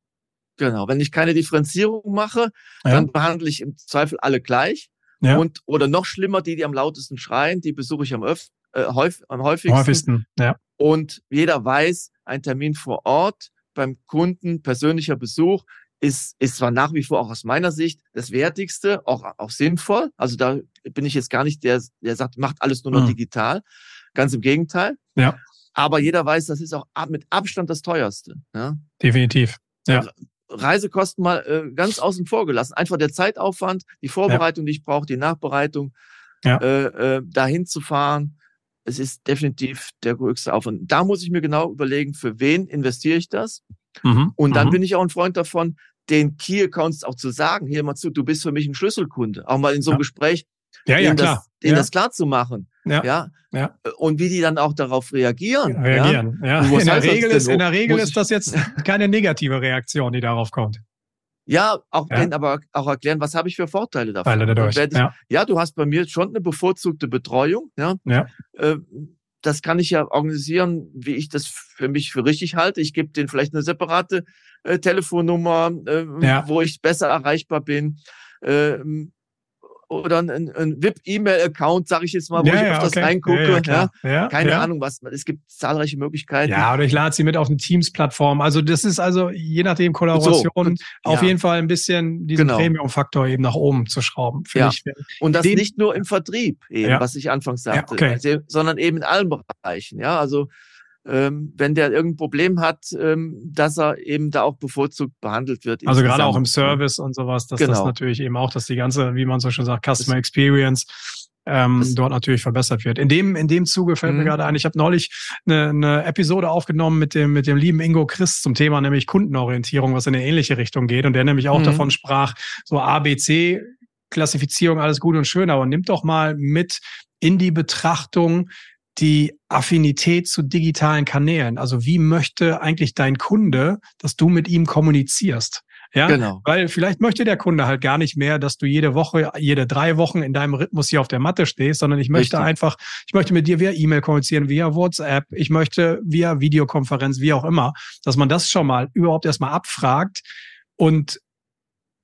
Speaker 2: Genau. Wenn ich keine Differenzierung mache, ja. dann behandle ich im Zweifel alle gleich. Ja. Und, oder noch schlimmer, die, die am lautesten schreien, die besuche ich am, öf äh, häufig, am häufigsten. häufigsten ja. Und jeder weiß, ein Termin vor Ort beim Kunden, persönlicher Besuch, ist, ist zwar nach wie vor auch aus meiner Sicht das Wertigste, auch, auch sinnvoll. Also da bin ich jetzt gar nicht der, der sagt, macht alles nur noch mhm. digital. Ganz im Gegenteil. Ja. Aber jeder weiß, das ist auch mit Abstand das teuerste. Ja?
Speaker 1: Definitiv. Ja. Also
Speaker 2: Reisekosten mal äh, ganz außen vor gelassen. Einfach der Zeitaufwand, die Vorbereitung, ja. die ich brauche, die Nachbereitung, ja. äh, äh, dahin zu fahren. Es ist definitiv der größte Aufwand. Da muss ich mir genau überlegen, für wen investiere ich das. Mhm. Und dann mhm. bin ich auch ein Freund davon, den Key Accounts auch zu sagen, hier mal zu, du bist für mich ein Schlüsselkunde. Auch mal in so einem ja. Gespräch,
Speaker 1: ja, ja, klar.
Speaker 2: Das, denen ja. das klar zu machen. Ja. ja. ja. Und wie die dann auch darauf reagieren.
Speaker 1: Reagieren, ja. ja. In, der Regel ist, in der Regel ist das jetzt keine negative Reaktion, die darauf kommt.
Speaker 2: Ja, auch ja. denen aber auch erklären, was habe ich für Vorteile davon.
Speaker 1: Dadurch.
Speaker 2: Ich, ja. ja, du hast bei mir schon eine bevorzugte Betreuung. Ja. ja. Äh, das kann ich ja organisieren, wie ich das für mich für richtig halte. Ich gebe denen vielleicht eine separate äh, Telefonnummer, äh, ja. wo ich besser erreichbar bin. Äh, oder ein, ein VIP-E-Mail-Account, sage ich jetzt mal, wo ja, ich öfters okay. reingucke. Ja, ja, Keine Ahnung, was. Es gibt zahlreiche Möglichkeiten.
Speaker 1: Ja, oder ich lade sie mit auf eine Teams-Plattform. Also das ist also je nachdem Kollaboration so, und, auf jeden Fall ein bisschen diesen genau. Premium-Faktor eben nach oben zu schrauben.
Speaker 2: Ja. Ich, und das nicht nur im Vertrieb, eben, was ich anfangs sagte, okay. Also, sondern eben in allen Bereichen. Ja, also wenn der irgendein Problem hat, ähm, dass er eben da auch bevorzugt behandelt wird.
Speaker 1: Also gerade auch im Service und sowas, dass genau. das natürlich eben auch, dass die ganze, wie man so schon sagt, Customer Experience ähm, dort natürlich verbessert wird. In dem, in dem Zuge fällt mhm. mir gerade ein, ich habe neulich eine, eine Episode aufgenommen mit dem, mit dem lieben Ingo Chris zum Thema nämlich Kundenorientierung, was in eine ähnliche Richtung geht und der nämlich auch mhm. davon sprach, so ABC Klassifizierung, alles gut und schön, aber nimmt doch mal mit in die Betrachtung, die Affinität zu digitalen Kanälen. Also wie möchte eigentlich dein Kunde, dass du mit ihm kommunizierst? Ja, genau. Weil vielleicht möchte der Kunde halt gar nicht mehr, dass du jede Woche, jede drei Wochen in deinem Rhythmus hier auf der Matte stehst, sondern ich möchte Richtig. einfach, ich möchte mit dir via E-Mail kommunizieren, via WhatsApp, ich möchte via Videokonferenz, wie auch immer, dass man das schon mal überhaupt erstmal abfragt und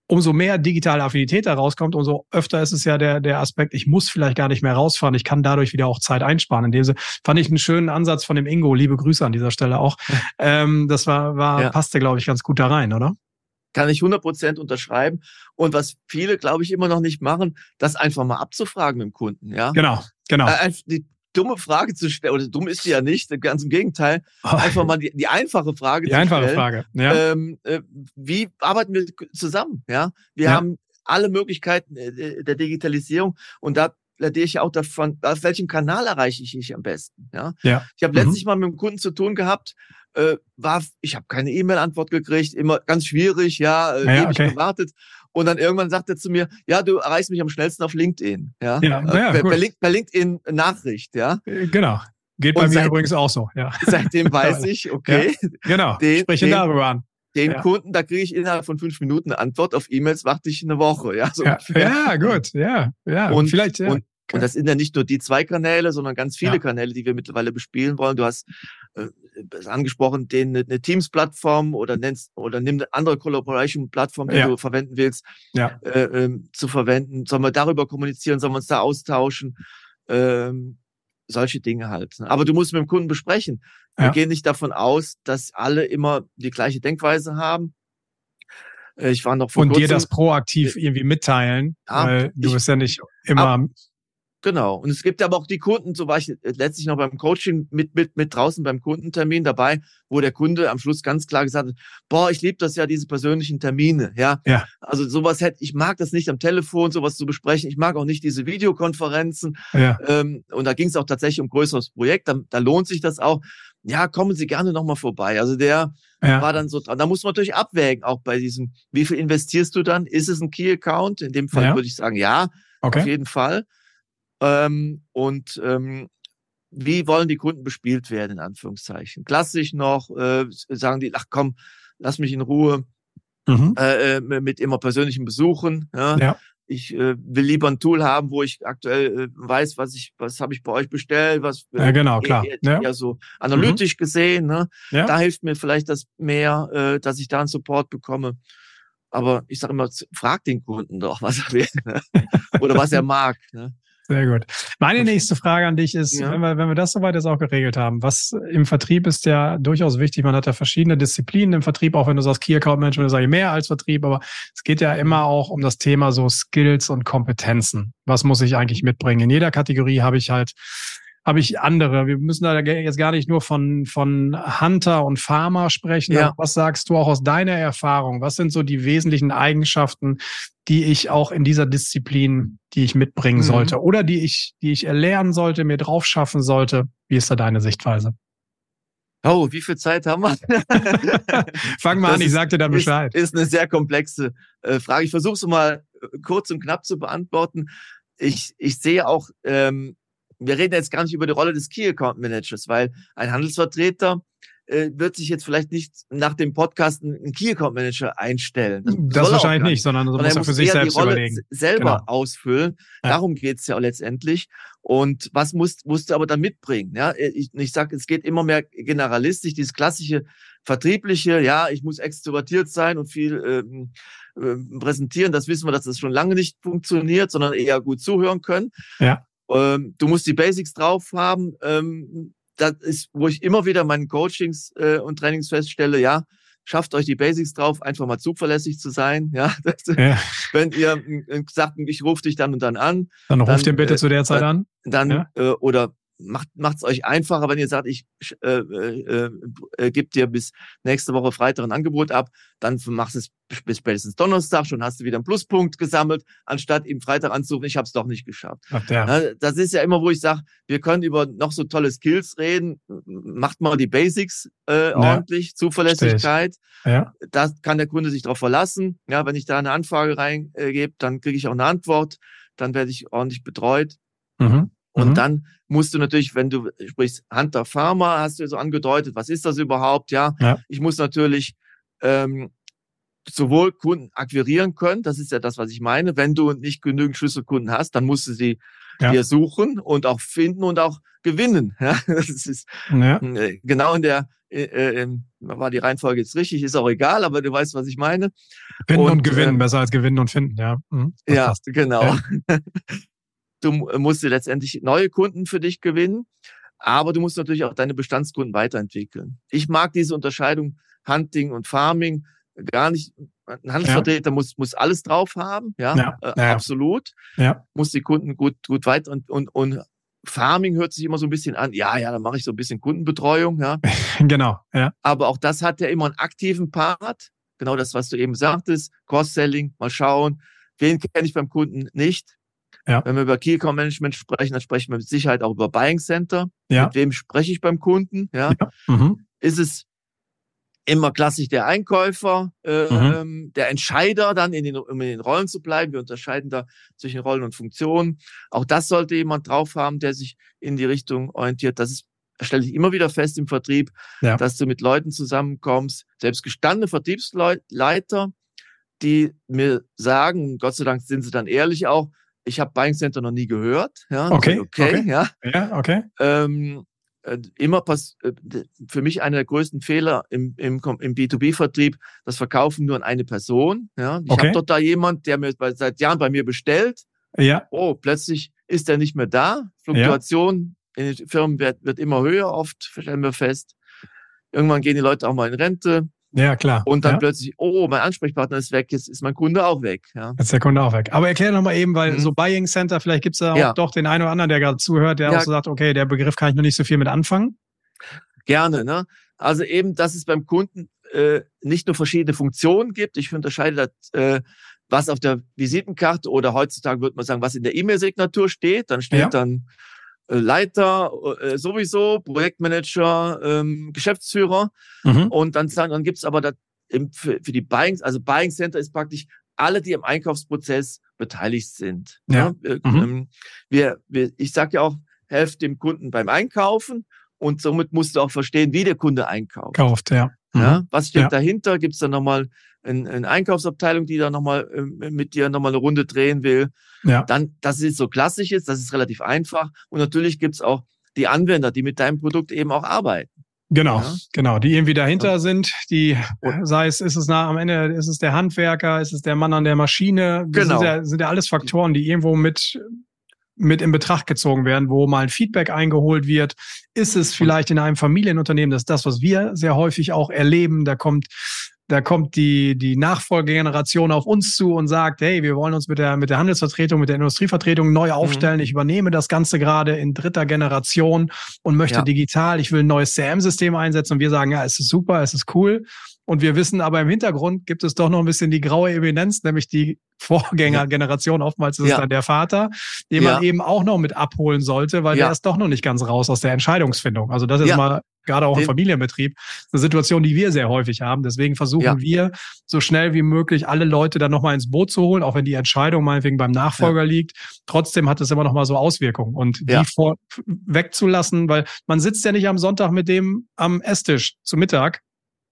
Speaker 1: umso mehr digitale Affinität da rauskommt, umso öfter ist es ja der, der Aspekt, ich muss vielleicht gar nicht mehr rausfahren, ich kann dadurch wieder auch Zeit einsparen. In dem Sinne fand ich einen schönen Ansatz von dem Ingo, liebe Grüße an dieser Stelle auch. ähm, das war, war ja. passte, glaube ich, ganz gut da rein, oder?
Speaker 2: Kann ich 100 Prozent unterschreiben. Und was viele, glaube ich, immer noch nicht machen, das einfach mal abzufragen mit dem Kunden, ja?
Speaker 1: Genau, genau.
Speaker 2: Äh, die, dumme Frage zu stellen, oder dumm ist sie ja nicht, ganz im Gegenteil, oh. einfach mal die, die einfache Frage
Speaker 1: die zu einfache stellen. Frage, ja. Ähm,
Speaker 2: äh, wie arbeiten wir zusammen? Ja, wir ja. haben alle Möglichkeiten äh, der Digitalisierung und da plädiere ich auch davon, auf welchem Kanal erreiche ich dich am besten? Ja, ja. ich habe mhm. letztlich mal mit einem Kunden zu tun gehabt, äh, war, ich habe keine E-Mail-Antwort gekriegt, immer ganz schwierig, ja, äh, ja ewig okay. gewartet. Und dann irgendwann sagt er zu mir, ja, du erreichst mich am schnellsten auf LinkedIn. Ja,
Speaker 1: ja, ja
Speaker 2: per, per, LinkedIn Nachricht, ja.
Speaker 1: Äh, genau. Geht bei und mir seit, übrigens auch so, ja.
Speaker 2: Seitdem weiß ich, okay.
Speaker 1: Ja, genau. Den, Spreche den, darüber an.
Speaker 2: Den ja. Kunden, da kriege ich innerhalb von fünf Minuten eine Antwort. Auf E-Mails warte ich eine Woche. Ja, so
Speaker 1: ja, ja, gut, ja, ja.
Speaker 2: Und vielleicht, ja. Und, und das sind ja nicht nur die zwei Kanäle, sondern ganz viele. Kanäle, die wir mittlerweile bespielen wollen. Du hast äh, angesprochen, den eine Teams-Plattform oder nennst oder nimm eine andere Collaboration-Plattform, die ja. du verwenden willst, ja. äh, ähm, zu verwenden. Sollen wir darüber kommunizieren? Sollen wir uns da austauschen? Ähm, solche Dinge halt. Ne? Aber du musst mit dem Kunden besprechen. Wir ja. gehen nicht davon aus, dass alle immer die gleiche Denkweise haben. Äh, ich war noch
Speaker 1: vor Und kurzem, dir das proaktiv irgendwie mitteilen, ja, weil du ich, bist ja nicht immer ab,
Speaker 2: Genau. Und es gibt aber auch die Kunden, so war ich letztlich noch beim Coaching mit, mit, mit draußen beim Kundentermin dabei, wo der Kunde am Schluss ganz klar gesagt hat, boah, ich liebe das ja, diese persönlichen Termine, ja.
Speaker 1: ja.
Speaker 2: Also sowas hätte, ich mag das nicht am Telefon, sowas zu besprechen. Ich mag auch nicht diese Videokonferenzen.
Speaker 1: Ja.
Speaker 2: Ähm, und da ging es auch tatsächlich um größeres Projekt. Da, da lohnt sich das auch. Ja, kommen Sie gerne nochmal vorbei. Also der ja. war dann so dran. Da muss man natürlich abwägen, auch bei diesem, wie viel investierst du dann? Ist es ein Key-Account? In dem Fall ja. würde ich sagen, ja, okay. auf jeden Fall. Ähm, und ähm, wie wollen die Kunden bespielt werden, in Anführungszeichen? Klassisch noch, äh, sagen die, ach komm, lass mich in Ruhe mhm. äh, äh mit immer persönlichen Besuchen. Ja? ja. Ich äh, will lieber ein Tool haben, wo ich aktuell äh, weiß, was ich, was habe ich bei euch bestellt, was
Speaker 1: äh, ja genau klar, eher,
Speaker 2: ja. eher so analytisch mhm. gesehen. Ne? Ja. Da hilft mir vielleicht das mehr, äh, dass ich da einen Support bekomme. Aber ich sage immer, frag den Kunden doch, was er will ne? oder was er mag. Ne?
Speaker 1: Sehr gut. Meine nächste Frage an dich ist, ja. wenn, wir, wenn wir das soweit jetzt auch geregelt haben, was im Vertrieb ist ja durchaus wichtig. Man hat ja verschiedene Disziplinen im Vertrieb, auch wenn du sagst Key Account Management, sage ich mehr als Vertrieb, aber es geht ja immer auch um das Thema so Skills und Kompetenzen. Was muss ich eigentlich mitbringen? In jeder Kategorie habe ich halt habe ich andere. Wir müssen da jetzt gar nicht nur von, von Hunter und Farmer sprechen. Ja. Was sagst du auch aus deiner Erfahrung? Was sind so die wesentlichen Eigenschaften, die ich auch in dieser Disziplin, die ich mitbringen mhm. sollte oder die ich, die ich erlernen sollte, mir drauf schaffen sollte? Wie ist da deine Sichtweise?
Speaker 2: Oh, wie viel Zeit haben wir?
Speaker 1: Fang mal das an, ich sagte da Bescheid.
Speaker 2: Ist, ist eine sehr komplexe äh, Frage. Ich versuche es mal äh, kurz und knapp zu beantworten. Ich, ich sehe auch ähm, wir reden jetzt gar nicht über die Rolle des Key Account Managers, weil ein Handelsvertreter äh, wird sich jetzt vielleicht nicht nach dem Podcast einen Key Account Manager einstellen.
Speaker 1: Das, das wahrscheinlich nicht, sondern, sondern muss er für sich selbst die Rolle überlegen.
Speaker 2: selber genau. ausfüllen. Ja. Darum geht's ja auch letztendlich. Und was musst, musst du aber dann mitbringen? Ja, ich, ich sage, es geht immer mehr generalistisch, dieses klassische vertriebliche, ja, ich muss extrovertiert sein und viel ähm, äh, präsentieren. Das wissen wir, dass das schon lange nicht funktioniert, sondern eher gut zuhören können.
Speaker 1: Ja.
Speaker 2: Ähm, du musst die Basics drauf haben. Ähm, das ist, wo ich immer wieder meinen Coachings äh, und Trainings feststelle, ja, schafft euch die Basics drauf, einfach mal zuverlässig zu sein. Ja, das, ja. wenn ihr äh, sagt, ich rufe dich dann und dann an.
Speaker 1: Dann, dann ruft ihr bitte äh, zu der Zeit
Speaker 2: dann,
Speaker 1: an.
Speaker 2: Dann ja. äh, oder macht macht's euch einfacher, wenn ihr sagt, ich äh, äh, äh, gebe dir bis nächste Woche Freitag ein Angebot ab, dann machst es bis spätestens Donnerstag, schon hast du wieder einen Pluspunkt gesammelt, anstatt ihm Freitag anzurufen, ich habe es doch nicht geschafft.
Speaker 1: Ach, ja.
Speaker 2: Das ist ja immer, wo ich sage, wir können über noch so tolle Skills reden, macht mal die Basics äh, ordentlich, Zuverlässigkeit.
Speaker 1: Ja.
Speaker 2: Da kann der Kunde sich darauf verlassen. Ja, wenn ich da eine Anfrage reingebe, dann kriege ich auch eine Antwort, dann werde ich ordentlich betreut.
Speaker 1: Mhm.
Speaker 2: Und mhm. dann musst du natürlich, wenn du sprichst, Hunter Farmer, hast du so angedeutet, was ist das überhaupt? Ja,
Speaker 1: ja.
Speaker 2: ich muss natürlich ähm, sowohl Kunden akquirieren können, das ist ja das, was ich meine. Wenn du nicht genügend Schlüsselkunden hast, dann musst du sie ja. dir suchen und auch finden und auch gewinnen. Ja, das ist ja. Äh, genau in der äh, äh, war die Reihenfolge jetzt richtig, ist auch egal, aber du weißt, was ich meine.
Speaker 1: Finden und, und gewinnen, ähm, besser als gewinnen und finden, ja.
Speaker 2: Mhm, ja, passt. genau. Ja. Du musst dir letztendlich neue Kunden für dich gewinnen, aber du musst natürlich auch deine Bestandskunden weiterentwickeln. Ich mag diese Unterscheidung Hunting und Farming gar nicht. Ein Handelsvertreter ja. muss, muss alles drauf haben, ja, ja. Äh, ja. absolut.
Speaker 1: Ja.
Speaker 2: Muss die Kunden gut, gut weiter und, und, und Farming hört sich immer so ein bisschen an, ja, ja, dann mache ich so ein bisschen Kundenbetreuung, ja.
Speaker 1: genau, ja.
Speaker 2: Aber auch das hat ja immer einen aktiven Part, genau das, was du eben sagtest, Cross-Selling, mal schauen, wen kenne ich beim Kunden nicht,
Speaker 1: ja.
Speaker 2: Wenn wir über Key Account Management sprechen, dann sprechen wir mit Sicherheit auch über Buying Center.
Speaker 1: Ja.
Speaker 2: Mit wem spreche ich beim Kunden? Ja.
Speaker 1: Mhm.
Speaker 2: Ist es immer klassisch der Einkäufer, äh, mhm. Ähm, der Entscheider dann in den, um in den Rollen zu bleiben. Wir unterscheiden da zwischen Rollen und Funktionen. Auch das sollte jemand drauf haben, der sich in die Richtung orientiert. Das ist stelle ich immer wieder fest im Vertrieb, ja. dass du mit Leuten zusammenkommst, selbst gestandene Vertriebsleiter, die mir sagen, Gott sei Dank sind sie dann ehrlich auch, ich habe Buying Center noch nie gehört. Ja,
Speaker 1: okay, okay, okay, ja. Ja, okay.
Speaker 2: Ähm, äh, immer pass äh, für mich einer der größten Fehler im, im, im B2B-Vertrieb, das Verkaufen nur an eine Person. Ja, ich okay. habe dort da jemand, der mir seit Jahren bei mir bestellt.
Speaker 1: Ja.
Speaker 2: Oh, plötzlich ist er nicht mehr da. Fluktuation ja. in den Firmen wird, wird immer höher, oft stellen wir fest. Irgendwann gehen die Leute auch mal in Rente.
Speaker 1: Ja, klar.
Speaker 2: Und dann
Speaker 1: ja.
Speaker 2: plötzlich, oh, mein Ansprechpartner ist weg, jetzt ist mein Kunde auch weg. Ja.
Speaker 1: Jetzt ist der Kunde auch weg. Aber erklär noch mal eben, weil mhm. so Buying Center, vielleicht gibt es da auch ja. doch den einen oder anderen, der gerade zuhört, der ja. auch so sagt, okay, der Begriff kann ich noch nicht so viel mit anfangen.
Speaker 2: Gerne, ne? Also eben, dass es beim Kunden äh, nicht nur verschiedene Funktionen gibt. Ich unterscheide das, äh, was auf der Visitenkarte oder heutzutage würde man sagen, was in der E-Mail-Signatur steht. Dann steht dann Leiter äh, sowieso, Projektmanager, ähm, Geschäftsführer. Mhm. Und dann, dann gibt's aber das im, für, für die Buying, also Buying Center ist praktisch alle, die im Einkaufsprozess beteiligt sind.
Speaker 1: Ja.
Speaker 2: ja? Mhm. Ähm, wir, wir, ich sage ja auch, helft dem Kunden beim Einkaufen und somit musst du auch verstehen, wie der Kunde einkauft.
Speaker 1: Kauft, ja.
Speaker 2: Mhm. ja was steht ja. dahinter? Gibt es da nochmal eine, eine Einkaufsabteilung, die da nochmal äh, mit dir nochmal eine Runde drehen will? Ja. Dann, das ist so klassisch ist, das ist relativ einfach. Und natürlich gibt's auch die Anwender, die mit deinem Produkt eben auch arbeiten.
Speaker 1: Genau, ja. genau, die irgendwie dahinter ja. sind, die, sei es, ist es nah am Ende, ist es der Handwerker, ist es der Mann an der Maschine, das genau. sind, ja, sind ja alles Faktoren, die irgendwo mit mit in Betracht gezogen werden, wo mal ein Feedback eingeholt wird. Ist es vielleicht in einem Familienunternehmen, das ist das, was wir sehr häufig auch erleben. Da kommt da kommt die, die Nachfolgegeneration auf uns zu und sagt, hey, wir wollen uns mit der, mit der Handelsvertretung, mit der Industrievertretung neu aufstellen. Mhm. Ich übernehme das Ganze gerade in dritter Generation und möchte ja. digital, ich will ein neues CM-System einsetzen und wir sagen, ja, es ist super, es ist cool. Und wir wissen aber im Hintergrund gibt es doch noch ein bisschen die graue Evidenz, nämlich die Vorgängergeneration. Oftmals ist ja. es dann der Vater, den ja. man eben auch noch mit abholen sollte, weil der ist doch noch nicht ganz raus aus der Entscheidungsfindung. Also das ist mal gerade auch im Familienbetrieb, eine Situation, die wir sehr häufig haben. Deswegen versuchen ja. wir so schnell wie möglich alle Leute dann nochmal ins Boot zu holen, auch wenn die Entscheidung meinetwegen beim Nachfolger ja. liegt. Trotzdem hat es immer noch mal so Auswirkungen und die vor, wegzulassen, weil man sitzt ja nicht am Sonntag mit dem am Esstisch zu Mittag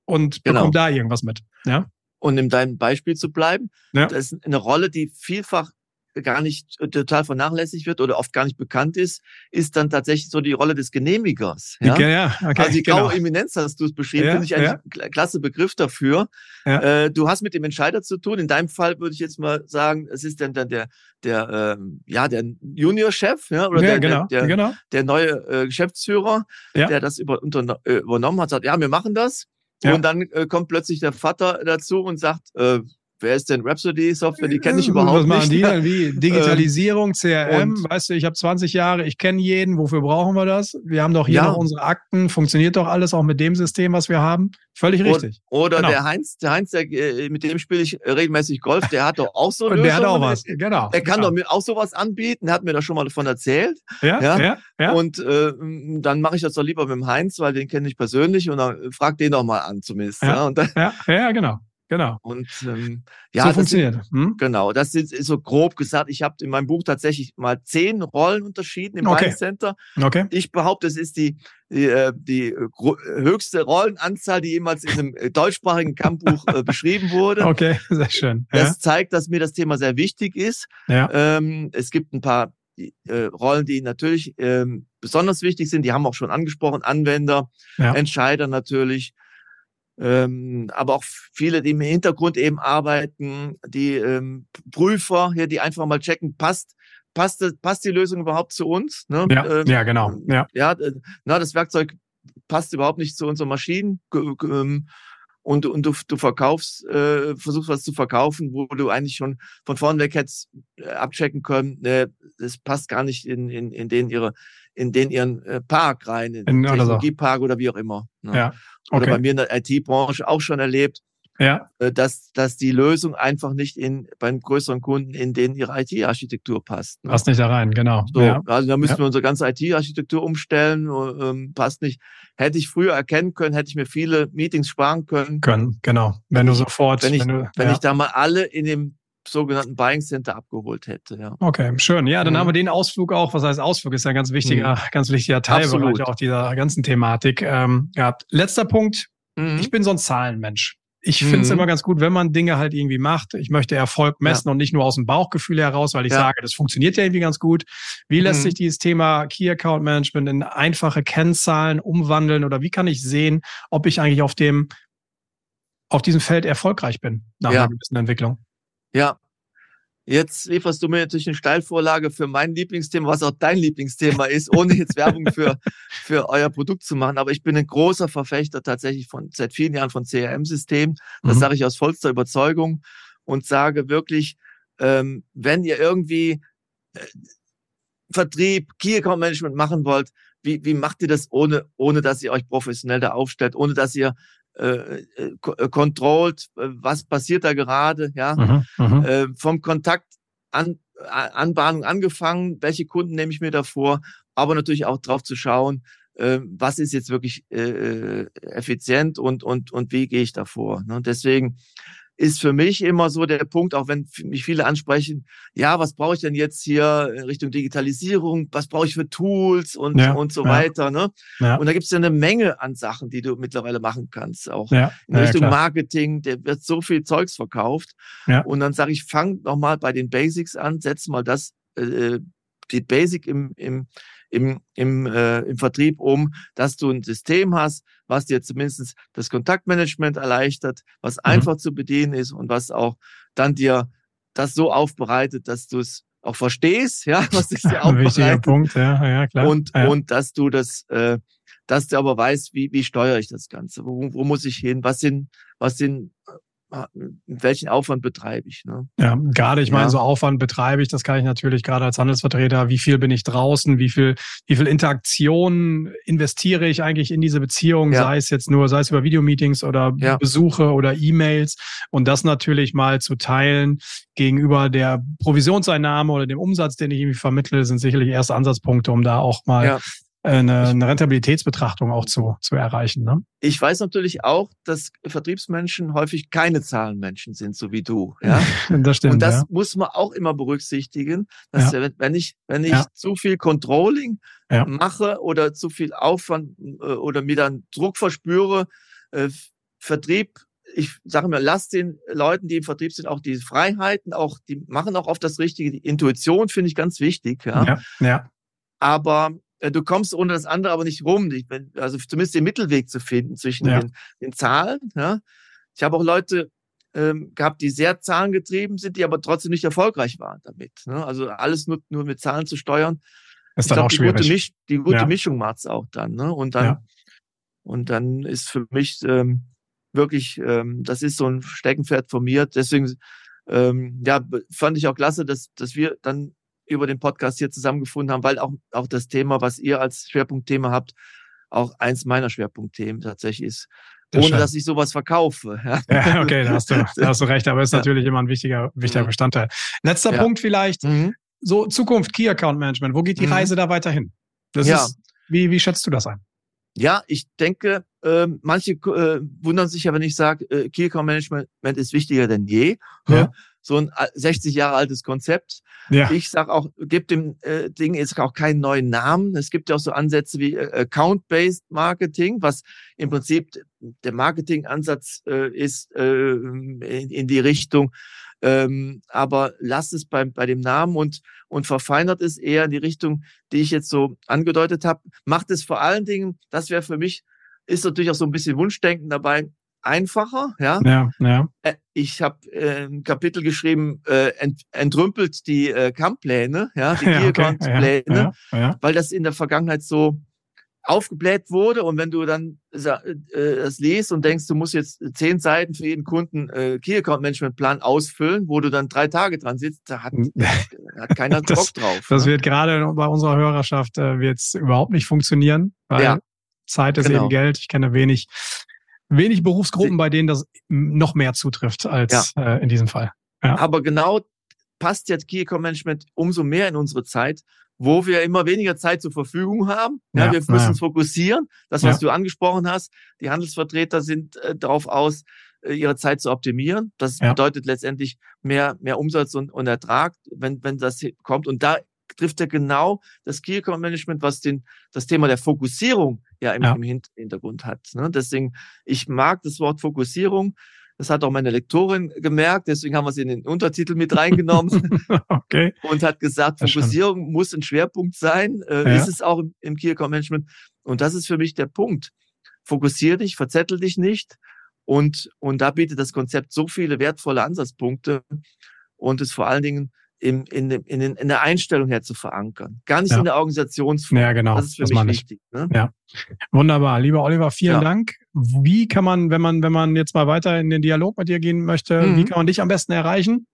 Speaker 1: und genau. bekommt da irgendwas mit. Ja.
Speaker 2: Und in deinem Beispiel zu bleiben, ja. das ist eine Rolle, die vielfach gar nicht äh, total vernachlässigt wird oder oft gar nicht bekannt ist, ist dann tatsächlich so die Rolle des Genehmigers. Ja, ja okay, also die graue genau. Eminenz hast du es beschrieben, ja, finde ich eigentlich ja. ein klasse Begriff dafür. Ja. Äh, du hast mit dem Entscheider zu tun. In deinem Fall würde ich jetzt mal sagen, es ist dann, dann der, der, äh, ja, der Juniorchef, ja, oder der, genau, der, der, genau. der neue äh, Geschäftsführer, der das über, unter, äh, übernommen hat, sagt, ja, wir machen das. Und dann äh, kommt plötzlich der Vater dazu und sagt, äh, wer ist denn Rhapsody Software? Die kenne ich überhaupt nicht. Was machen
Speaker 1: die dann? Wie Digitalisierung, CRM? Und weißt du, ich habe 20 Jahre, ich kenne jeden. Wofür brauchen wir das? Wir haben doch hier ja. noch unsere Akten. Funktioniert doch alles auch mit dem System, was wir haben? Völlig richtig.
Speaker 2: Oder genau. der Heinz, der Heinz, der, äh, mit dem spiele ich regelmäßig Golf. Der hat doch auch so
Speaker 1: Und der hat auch was. Genau.
Speaker 2: Der kann
Speaker 1: genau.
Speaker 2: doch mir auch sowas anbieten. Hat mir da schon mal davon erzählt.
Speaker 1: Ja, ja, ja. ja.
Speaker 2: Und äh, dann mache ich das doch lieber mit dem Heinz, weil den kenne ich persönlich und dann frag den doch mal an zumindest.
Speaker 1: Ja,
Speaker 2: ja, und dann,
Speaker 1: ja, ja genau. Genau.
Speaker 2: Und ähm, ja,
Speaker 1: so funktioniert. Sind,
Speaker 2: hm? Genau, das ist, ist, so grob gesagt. Ich habe in meinem Buch tatsächlich mal zehn Rollen unterschieden im okay. Center.
Speaker 1: Okay.
Speaker 2: Ich behaupte, es ist die, die, äh, die höchste Rollenanzahl, die jemals in einem äh, deutschsprachigen Kampfbuch äh, beschrieben wurde.
Speaker 1: Okay, sehr schön.
Speaker 2: Ja. Das zeigt, dass mir das Thema sehr wichtig ist.
Speaker 1: Ja.
Speaker 2: Ähm, es gibt ein paar äh, Rollen, die natürlich ähm, besonders wichtig sind. Die haben auch schon angesprochen. Anwender, ja. Entscheider natürlich ähm, aber auch viele, die im Hintergrund eben arbeiten, die ähm, Prüfer hier, die einfach mal checken, passt, passt, passt die Lösung überhaupt zu uns?
Speaker 1: Ne? Ja, ähm, ja, genau. Ja,
Speaker 2: ja äh, na, das Werkzeug passt überhaupt nicht zu unseren Maschinen. Ähm, und, und du, du verkaufst, äh, versuchst was zu verkaufen, wo du eigentlich schon von vorn weg hättest äh, abchecken können, äh, das passt gar nicht in, in, in den ihre, in den ihren äh, Park rein, in den Technologiepark oder wie auch immer.
Speaker 1: Ne? Ja.
Speaker 2: Okay. Oder bei mir in der IT-Branche auch schon erlebt. ja. Äh, dass, dass die Lösung einfach nicht in beim größeren Kunden in den ihre IT-Architektur passt.
Speaker 1: Ne? Passt nicht da rein, genau.
Speaker 2: So, ja. Also da müssen ja. wir unsere ganze IT-Architektur umstellen, ähm, passt nicht. Hätte ich früher erkennen können, hätte ich mir viele Meetings sparen können.
Speaker 1: Können, genau. Wenn, wenn du sofort,
Speaker 2: wenn ich,
Speaker 1: wenn, du,
Speaker 2: wenn ja. ich da mal alle in dem sogenannten Buying Center abgeholt hätte. Ja.
Speaker 1: Okay, schön. Ja, dann mhm. haben wir den Ausflug auch. Was heißt Ausflug? Ist ja ein ganz wichtiger, mhm. ganz wichtiger Teilbereich auch dieser ganzen Thematik. Ähm, ja, letzter Punkt. Mhm. Ich bin so ein Zahlenmensch. Ich finde es mhm. immer ganz gut, wenn man Dinge halt irgendwie macht. Ich möchte Erfolg messen ja. und nicht nur aus dem Bauchgefühl heraus, weil ich ja. sage, das funktioniert ja irgendwie ganz gut. Wie lässt mhm. sich dieses Thema Key Account Management in einfache Kennzahlen umwandeln oder wie kann ich sehen, ob ich eigentlich auf dem auf diesem Feld erfolgreich bin nach einer gewissen Entwicklung?
Speaker 2: Ja. Jetzt lieferst du mir natürlich eine Steilvorlage für mein Lieblingsthema, was auch dein Lieblingsthema ist, ohne jetzt Werbung für, für euer Produkt zu machen. Aber ich bin ein großer Verfechter tatsächlich von seit vielen Jahren von CRM-Systemen. Das mhm. sage ich aus vollster Überzeugung und sage wirklich, ähm, wenn ihr irgendwie äh, Vertrieb, Key Account Management machen wollt, wie, wie macht ihr das, ohne, ohne dass ihr euch professionell da aufstellt, ohne dass ihr äh, äh, äh, controlled, äh, was passiert da gerade, ja, mhm, mhm, äh, vom Kontakt an, Anbahnung angefangen, welche Kunden nehme ich mir davor, aber natürlich auch drauf zu schauen, äh, was ist jetzt wirklich äh, effizient und, und, und wie gehe ich davor. Ne? Deswegen ist für mich immer so der Punkt, auch wenn mich viele ansprechen, ja, was brauche ich denn jetzt hier in Richtung Digitalisierung, was brauche ich für Tools und, ja, und so ja. weiter. Ne? Ja. Und da gibt es ja eine Menge an Sachen, die du mittlerweile machen kannst. Auch in Richtung Marketing, der wird so viel Zeugs verkauft. Und dann sage ich, fang nochmal bei den Basics an, setz mal das, äh, die Basic im, im, im, im, äh, im Vertrieb um, dass du ein System hast, was dir zumindest das Kontaktmanagement erleichtert, was mhm. einfach zu bedienen ist und was auch dann dir das so aufbereitet, dass du es auch verstehst, ja, was ist dir aufbereitet. Wichtiger
Speaker 1: Punkt, ja, ja, klar.
Speaker 2: Und,
Speaker 1: ja.
Speaker 2: und dass du das, äh, dass du aber weißt, wie, wie steuere ich das Ganze? Wo, wo muss ich hin? Was sind, was sind welchen Aufwand betreibe ich. Ne?
Speaker 1: Ja, gerade, ich ja. meine, so Aufwand betreibe ich, das kann ich natürlich gerade als Handelsvertreter, wie viel bin ich draußen, wie viel, wie viel Interaktion investiere ich eigentlich in diese Beziehung, ja. sei es jetzt nur, sei es über Videomeetings oder ja. Besuche oder E-Mails und das natürlich mal zu teilen gegenüber der Provisionseinnahme oder dem Umsatz, den ich irgendwie vermittle, sind sicherlich erste Ansatzpunkte, um da auch mal eine, eine Rentabilitätsbetrachtung auch zu, zu erreichen. Ne?
Speaker 2: Ich weiß natürlich auch, dass Vertriebsmenschen häufig keine Zahlenmenschen sind, so wie du. Ja?
Speaker 1: das stimmt.
Speaker 2: Und das
Speaker 1: ja.
Speaker 2: muss man auch immer berücksichtigen, dass ja. wenn ich, wenn ich zu viel Controlling mache oder zu viel Aufwand äh, oder mir dann Druck verspüre, äh, Vertrieb ich sage mir, lass den Leuten, die im Vertrieb sind, auch diese Freiheiten, auch die machen auch oft das Richtige. Die Intuition finde ich ganz wichtig. Ja. ja, ja. Aber du kommst ohne das andere aber nicht rum. Also zumindest den Mittelweg zu finden zwischen ja. den, den, Zahlen. Ja. Ich habe auch Leute ähm, gehabt, die sehr zahlengetrieben sind, die aber trotzdem nicht erfolgreich waren damit. Ne? Also alles nur, nur mit Zahlen zu steuern.
Speaker 1: Ist ich dann glaub, auch schwierig.
Speaker 2: Die gute, Misch, die gute ja. Mischung macht's auch dann. Ne? Und dann ja. und dann ist für mich ähm, wirklich, ähm, das ist so ein Steckenpferd von mir. Deswegen ähm, ja, fand ich auch klasse, dass, dass wir dann über den Podcast hier zusammengefunden haben, weil auch, auch das Thema, was ihr als Schwerpunktthema habt, auch eins meiner Schwerpunktthemen tatsächlich ist. Das ohne dass ich sowas verkaufe.
Speaker 1: Ja, ja okay, da hast, du, da hast du recht, aber ist ja. natürlich immer ein wichtiger, wichtiger mhm. Bestandteil. Letzter ja. Punkt vielleicht, mhm. so Zukunft Key Account Management, wo geht die mhm. Reise da weiterhin? Das ja. ist, wie, wie schätzt du das ein?
Speaker 2: Ja, ich denke, äh, manche äh, wundern sich ja, wenn ich sage, äh, Key Account Management ist wichtiger denn je. Ja so ein 60 Jahre altes Konzept. Ja. Ich sage auch, gibt dem äh, Ding jetzt auch keinen neuen Namen. Es gibt ja auch so Ansätze wie äh, Account-Based Marketing, was im Prinzip der Marketingansatz äh, ist äh, in, in die Richtung. Ähm, aber lasst es bei, bei dem Namen und, und verfeinert es eher in die Richtung, die ich jetzt so angedeutet habe. Macht es vor allen Dingen, das wäre für mich, ist natürlich auch so ein bisschen Wunschdenken dabei, einfacher. Ja,
Speaker 1: ja. ja.
Speaker 2: Äh, ich habe äh, ein Kapitel geschrieben, äh, ent, entrümpelt die äh, Kamppläne, ja, die ja, okay. Pläne, ja, ja, weil das in der Vergangenheit so aufgebläht wurde und wenn du dann äh, das liest und denkst, du musst jetzt zehn Seiten für jeden Kunden äh, Key Account Management Plan ausfüllen, wo du dann drei Tage dran sitzt, da hat, hat keiner das, Bock drauf.
Speaker 1: Das ne? wird gerade bei unserer Hörerschaft äh, wird's überhaupt nicht funktionieren, weil ja, Zeit ist genau. eben Geld. Ich kenne wenig wenig Berufsgruppen, bei denen das noch mehr zutrifft als ja. äh, in diesem Fall.
Speaker 2: Ja. Aber genau passt jetzt Key Account Management umso mehr in unsere Zeit, wo wir immer weniger Zeit zur Verfügung haben. Ja, ja wir müssen ja. uns fokussieren. Das, was du angesprochen hast, die Handelsvertreter sind äh, darauf aus, äh, ihre Zeit zu optimieren. Das bedeutet letztendlich mehr, mehr Umsatz und, und Ertrag, wenn, wenn das kommt. Und da trifft er genau das Key Account Management, was den, das Thema der Fokussierung ja im, im Hintergrund hat. Ne? Deswegen, ich mag das Wort Fokussierung. Das hat auch meine Lektorin gemerkt, deswegen haben wir sie in den Untertitel mit reingenommen okay. und hat gesagt, Fokussierung muss ein Schwerpunkt sein. Äh, ja. Ist es auch im, im Key Account Management. Und das ist für mich der Punkt. Fokussier dich, verzettel dich nicht. Und, und da bietet das Konzept so viele wertvolle Ansatzpunkte und es vor allen Dingen in, in, in, in der Einstellung her zu verankern. Gar nicht ja. in der Organisationsform.
Speaker 1: Ja, genau.
Speaker 2: Das ist für das mich wichtig. Ne?
Speaker 1: Ja. Wunderbar. Lieber Oliver, vielen ja. Dank. Wie kann man, wenn man, wenn man jetzt mal weiter in den Dialog mit dir gehen möchte, mhm. wie kann man dich am besten erreichen?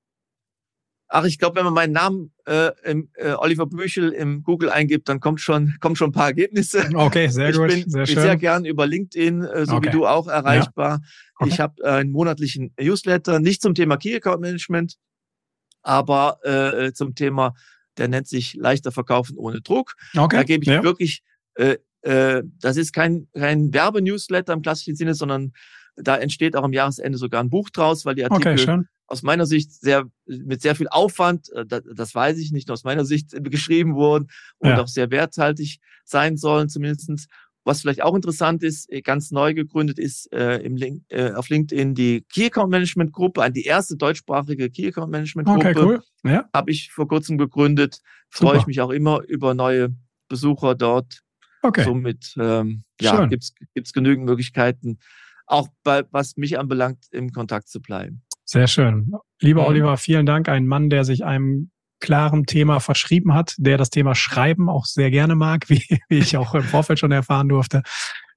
Speaker 2: Ach, ich glaube, wenn man meinen Namen äh, im, äh, Oliver Büchel im Google eingibt, dann kommt schon, kommt schon ein paar Ergebnisse.
Speaker 1: Okay, sehr
Speaker 2: ich
Speaker 1: gut.
Speaker 2: Bin,
Speaker 1: sehr
Speaker 2: schön. sehr gern über LinkedIn, äh, so okay. wie du auch erreichbar. Ja. Okay. Ich habe äh, einen monatlichen Newsletter, nicht zum Thema Key Account Management, aber äh, zum Thema, der nennt sich leichter verkaufen ohne Druck. Okay. Da gebe ich ja. wirklich, äh, äh, das ist kein, kein Werbenewsletter im klassischen Sinne, sondern da entsteht auch am Jahresende sogar ein Buch draus, weil die Artikel okay, aus meiner Sicht sehr mit sehr viel Aufwand, äh, das, das weiß ich nicht, aus meiner Sicht geschrieben wurden und ja. auch sehr werthaltig sein sollen, zumindestens. Was vielleicht auch interessant ist, äh, ganz neu gegründet ist äh, im Link, äh, auf LinkedIn die Key Account Management Gruppe, die erste deutschsprachige Key Account Management Gruppe. Okay, cool. Ja. Habe ich vor kurzem gegründet. Freue ich mich auch immer über neue Besucher dort. Okay. Somit ähm, ja, gibt es genügend Möglichkeiten, auch bei was mich anbelangt, im Kontakt zu bleiben.
Speaker 1: Sehr schön. Lieber mhm. Oliver, vielen Dank. Ein Mann, der sich einem klaren Thema verschrieben hat, der das Thema Schreiben auch sehr gerne mag, wie, wie ich auch im Vorfeld schon erfahren durfte.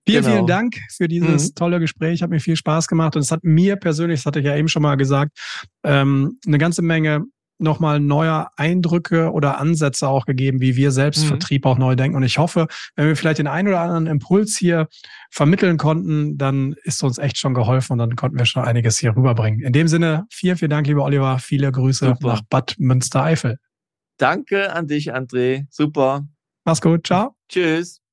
Speaker 1: Vielen, genau. vielen Dank für dieses mhm. tolle Gespräch. Hat mir viel Spaß gemacht und es hat mir persönlich, das hatte ich ja eben schon mal gesagt, ähm, eine ganze Menge nochmal neue Eindrücke oder Ansätze auch gegeben, wie wir selbst mhm. Vertrieb auch neu denken. Und ich hoffe, wenn wir vielleicht den einen oder anderen Impuls hier vermitteln konnten, dann ist uns echt schon geholfen und dann konnten wir schon einiges hier rüberbringen. In dem Sinne, vielen, vielen Dank, lieber Oliver. Viele Grüße Super. nach Bad Münstereifel.
Speaker 2: Danke an dich, André. Super.
Speaker 1: Mach's gut. Ciao.
Speaker 2: Tschüss.